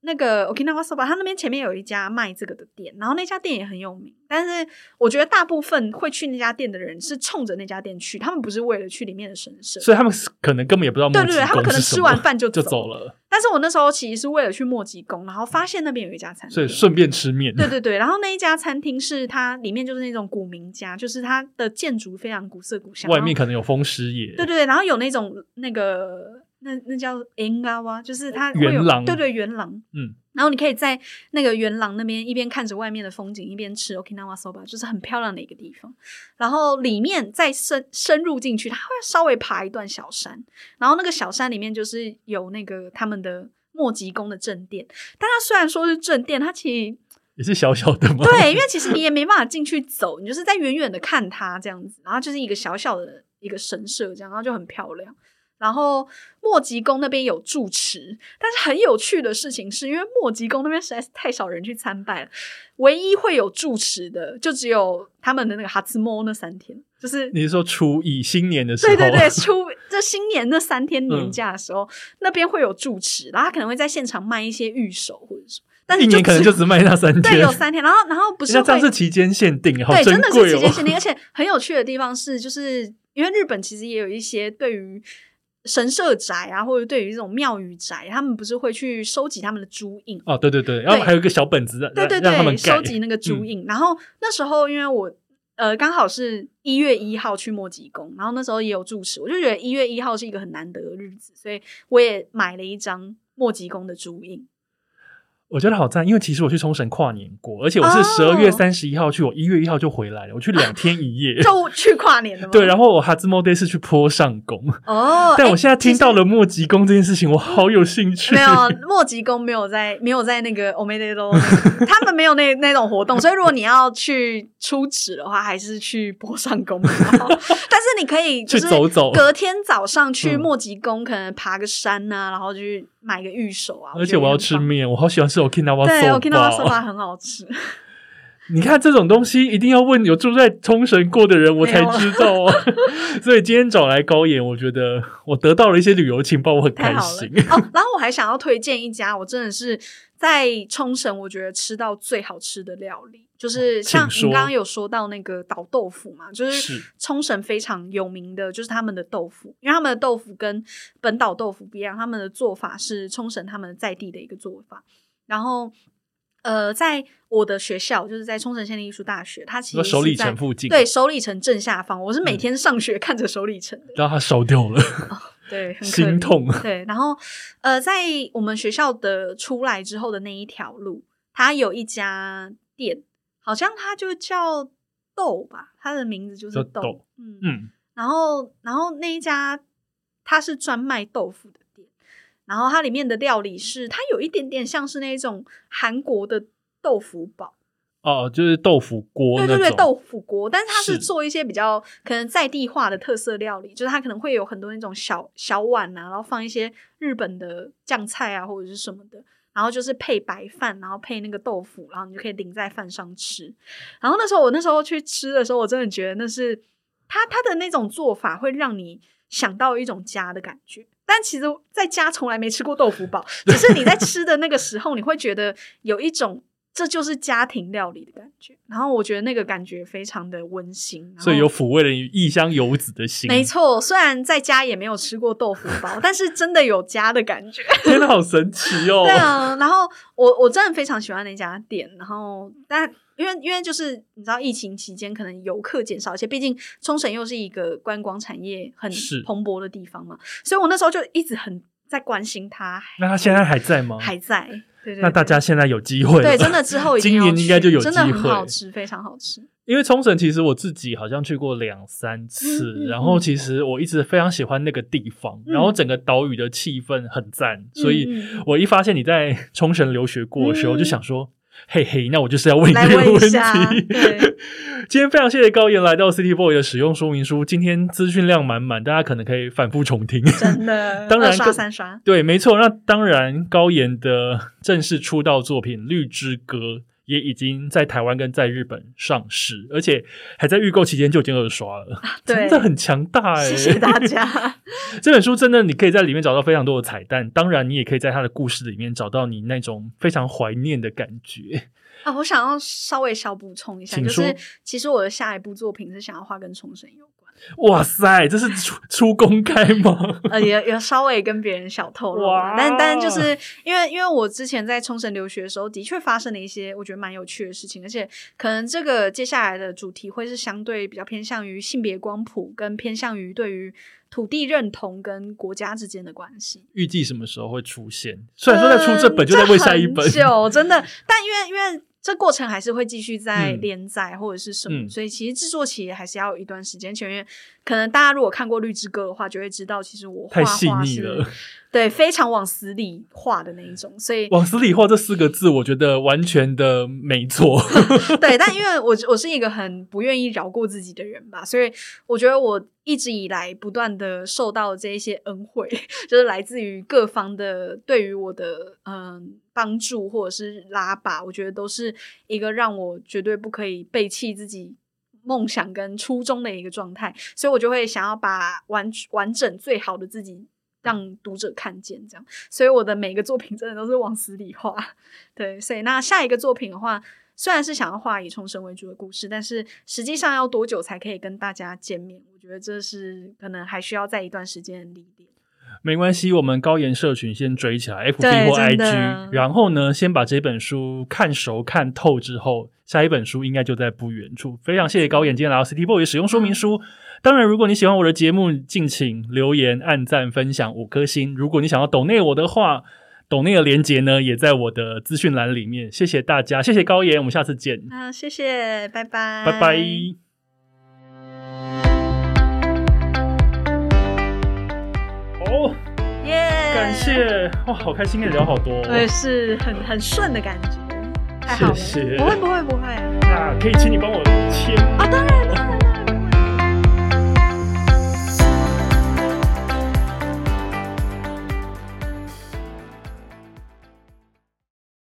那个 Okinawa Soba，他那边前面有一家卖这个的店，然后那家店也很有名。但是我觉得大部分会去那家店的人是冲着那家店去，他们不是为了去里面的神社，所以他们可能根本也不知道。对对对，他们可能吃完饭就就走了。但是我那时候其实是为了去墨吉宫，然后发现那边有一家餐厅，所以顺便吃面。对对对，然后那一家餐厅是它里面就是那种古民家，就是它的建筑非常古色古香，外面可能有风师爷。对对，然后有那种那个那那叫 engawa，就是它会有，对对元廊，嗯。然后你可以在那个元廊那边一边看着外面的风景，一边吃 Okinawa soba，就是很漂亮的一个地方。然后里面再深深入进去，它会稍微爬一段小山，然后那个小山里面就是有那个他们的莫吉宫的正殿。但它虽然说是正殿，它其实也是小小的吗？对，因为 <laughs> 其实你也没办法进去走，你就是在远远的看它这样子，然后就是一个小小的一个神社这样，然后就很漂亮。然后莫吉宫那边有住持，但是很有趣的事情是，因为莫吉宫那边实在是太少人去参拜了，唯一会有住持的就只有他们的那个哈兹莫那三天，就是你是说初一新年的时候，对对对，<laughs> 初这新年那三天年假的时候，那边会有住持，然后他可能会在现场卖一些玉手或者什么，但是一年可能就只卖那三天，<laughs> 对，有三天，然后然后不 <laughs> 是这样是期间限定，对，真的是期间限定，而且很有趣的地方是，就是因为日本其实也有一些对于。神社宅啊，或者对于这种庙宇宅，他们不是会去收集他们的朱印哦？对对对，然后还有一个小本子，对对对，收集那个朱印。然后那时候，因为我呃刚好是一月一号去墨吉宫，然后那时候也有住持，我就觉得一月一号是一个很难得的日子，所以我也买了一张墨吉宫的朱印。我觉得好赞，因为其实我去冲绳跨年过，而且我是十二月三十一号去，我一月一号就回来了，我去两天一夜 <laughs> 就去跨年了吗？对，然后我哈兹莫 day 是去坡上宫哦，<laughs> 但我现在听到了莫吉宫这件事情，我好有兴趣。没有 <laughs> 莫吉宫没有在没有在那个 omade 都，他们没有那那种活动，所以如果你要去出纸的话，还是去坡上宫。但是你可以去走走，隔天早上去莫吉宫，可能爬个山呐，然后就去。买个玉手啊！而且我要吃面，我好喜欢吃 Okinawa soba。对，Okinawa soba 很好吃。<laughs> 你看这种东西，一定要问有住在冲绳过的人，我才知道哦。<laughs> 所以今天找来高岩，我觉得我得到了一些旅游情报，我很开心。哦，然后我还想要推荐一家，我真的是在冲绳，我觉得吃到最好吃的料理。就是像您刚刚有说到那个岛豆腐嘛，就是冲绳非常有名的，就是他们的豆腐，因为他们的豆腐跟本岛豆腐不一样，他们的做法是冲绳他们在地的一个做法。然后，呃，在我的学校，就是在冲绳县立艺术大学，它其实首里城附近，对，首里城正下方，我是每天上学看着首里城的，然后它烧掉了，对，很心痛。对，然后呃，在我们学校的出来之后的那一条路，它有一家店。好像它就叫豆吧，它的名字就是豆。嗯嗯，然后然后那一家它是专卖豆腐的店，然后它里面的料理是它有一点点像是那种韩国的豆腐堡哦，就是豆腐锅，对对对，豆腐锅，但是它是做一些比较可能在地化的特色料理，就是它可能会有很多那种小小碗啊，然后放一些日本的酱菜啊或者是什么的，然后就是配白饭，然后配那个豆腐，然后你就可以淋在饭上吃。然后那时候我那时候去吃的时候，我真的觉得那是他他的那种做法会让你想到一种家的感觉。但其实在家从来没吃过豆腐煲，<laughs> 只是你在吃的那个时候，你会觉得有一种。这就是家庭料理的感觉，然后我觉得那个感觉非常的温馨，所以有抚慰了异乡游子的心。没错，虽然在家也没有吃过豆腐包，但是真的有家的感觉，<laughs> 真的好神奇哦。对啊，然后我我真的非常喜欢那家店，然后但因为因为就是你知道疫情期间可能游客减少，而且毕竟冲绳又是一个观光产业很蓬勃的地方嘛，所以我那时候就一直很在关心它。那它现在还在吗？还在。那大家现在有机会，对，真的之后今年应该就有机会，真的很好吃，非常好吃。因为冲绳其实我自己好像去过两三次，然后其实我一直非常喜欢那个地方，然后整个岛屿的气氛很赞，所以我一发现你在冲绳留学过的时候，就想说。嘿嘿，那我就是要问你这个问题。<laughs> 今天非常谢谢高岩来到 City Boy 的使用说明书，今天资讯量满满，大家可能可以反复重听。真的，当然刷三刷。对，没错。那当然，高岩的正式出道作品《绿之歌》。也已经在台湾跟在日本上市，而且还在预购期间就已经二刷了，<laughs> 真的很强大哎！谢谢大家。<laughs> 这本书真的，你可以在里面找到非常多的彩蛋，当然你也可以在他的故事里面找到你那种非常怀念的感觉。啊，我想要稍微小补充一下，就是其实我的下一部作品是想要画跟重生有关。哇塞，这是出出公开吗？<laughs> 呃，也也稍微跟别人小透露，但但就是因为因为我之前在冲绳留学的时候，的确发生了一些我觉得蛮有趣的事情，而且可能这个接下来的主题会是相对比较偏向于性别光谱，跟偏向于对于土地认同跟国家之间的关系。预计什么时候会出现？虽然说在出这本就在为下一本，久真的，但因为因为。这过程还是会继续在连载或者是什么，所以其实制作期还是要有一段时间。前面可能大家如果看过《绿之歌》的话，就会知道其实我画画是。对，非常往死里画的那一种，所以往死里画这四个字，我觉得完全的没错。<laughs> 对，但因为我我是一个很不愿意饶过自己的人吧，所以我觉得我一直以来不断的受到这一些恩惠，<laughs> 就是来自于各方的对于我的嗯帮助或者是拉拔，我觉得都是一个让我绝对不可以背弃自己梦想跟初衷的一个状态，所以我就会想要把完完整最好的自己。让读者看见这样，所以我的每个作品真的都是往死里画。<laughs> 对，所以那下一个作品的话，虽然是想要画以重生为主的故事，但是实际上要多久才可以跟大家见面？我觉得这是可能还需要在一段时间的历练。没关系，我们高岩社群先追起来，FB 或 IG，然后呢，先把这本书看熟看透之后，下一本书应该就在不远处。非常谢谢高岩今天来到 City Boy 使用说明书。当然，如果你喜欢我的节目，敬请留言、按赞、分享五颗星。如果你想要抖内我的话，抖内的连接呢也在我的资讯栏里面。谢谢大家，谢谢高岩，我们下次见。啊，谢谢，拜拜，拜拜。耶！感谢哇，好开心，跟你聊好多。对，是很很顺的感觉，太好了。谢谢，不会不会不会。那可以请你帮我签啊？当然当然。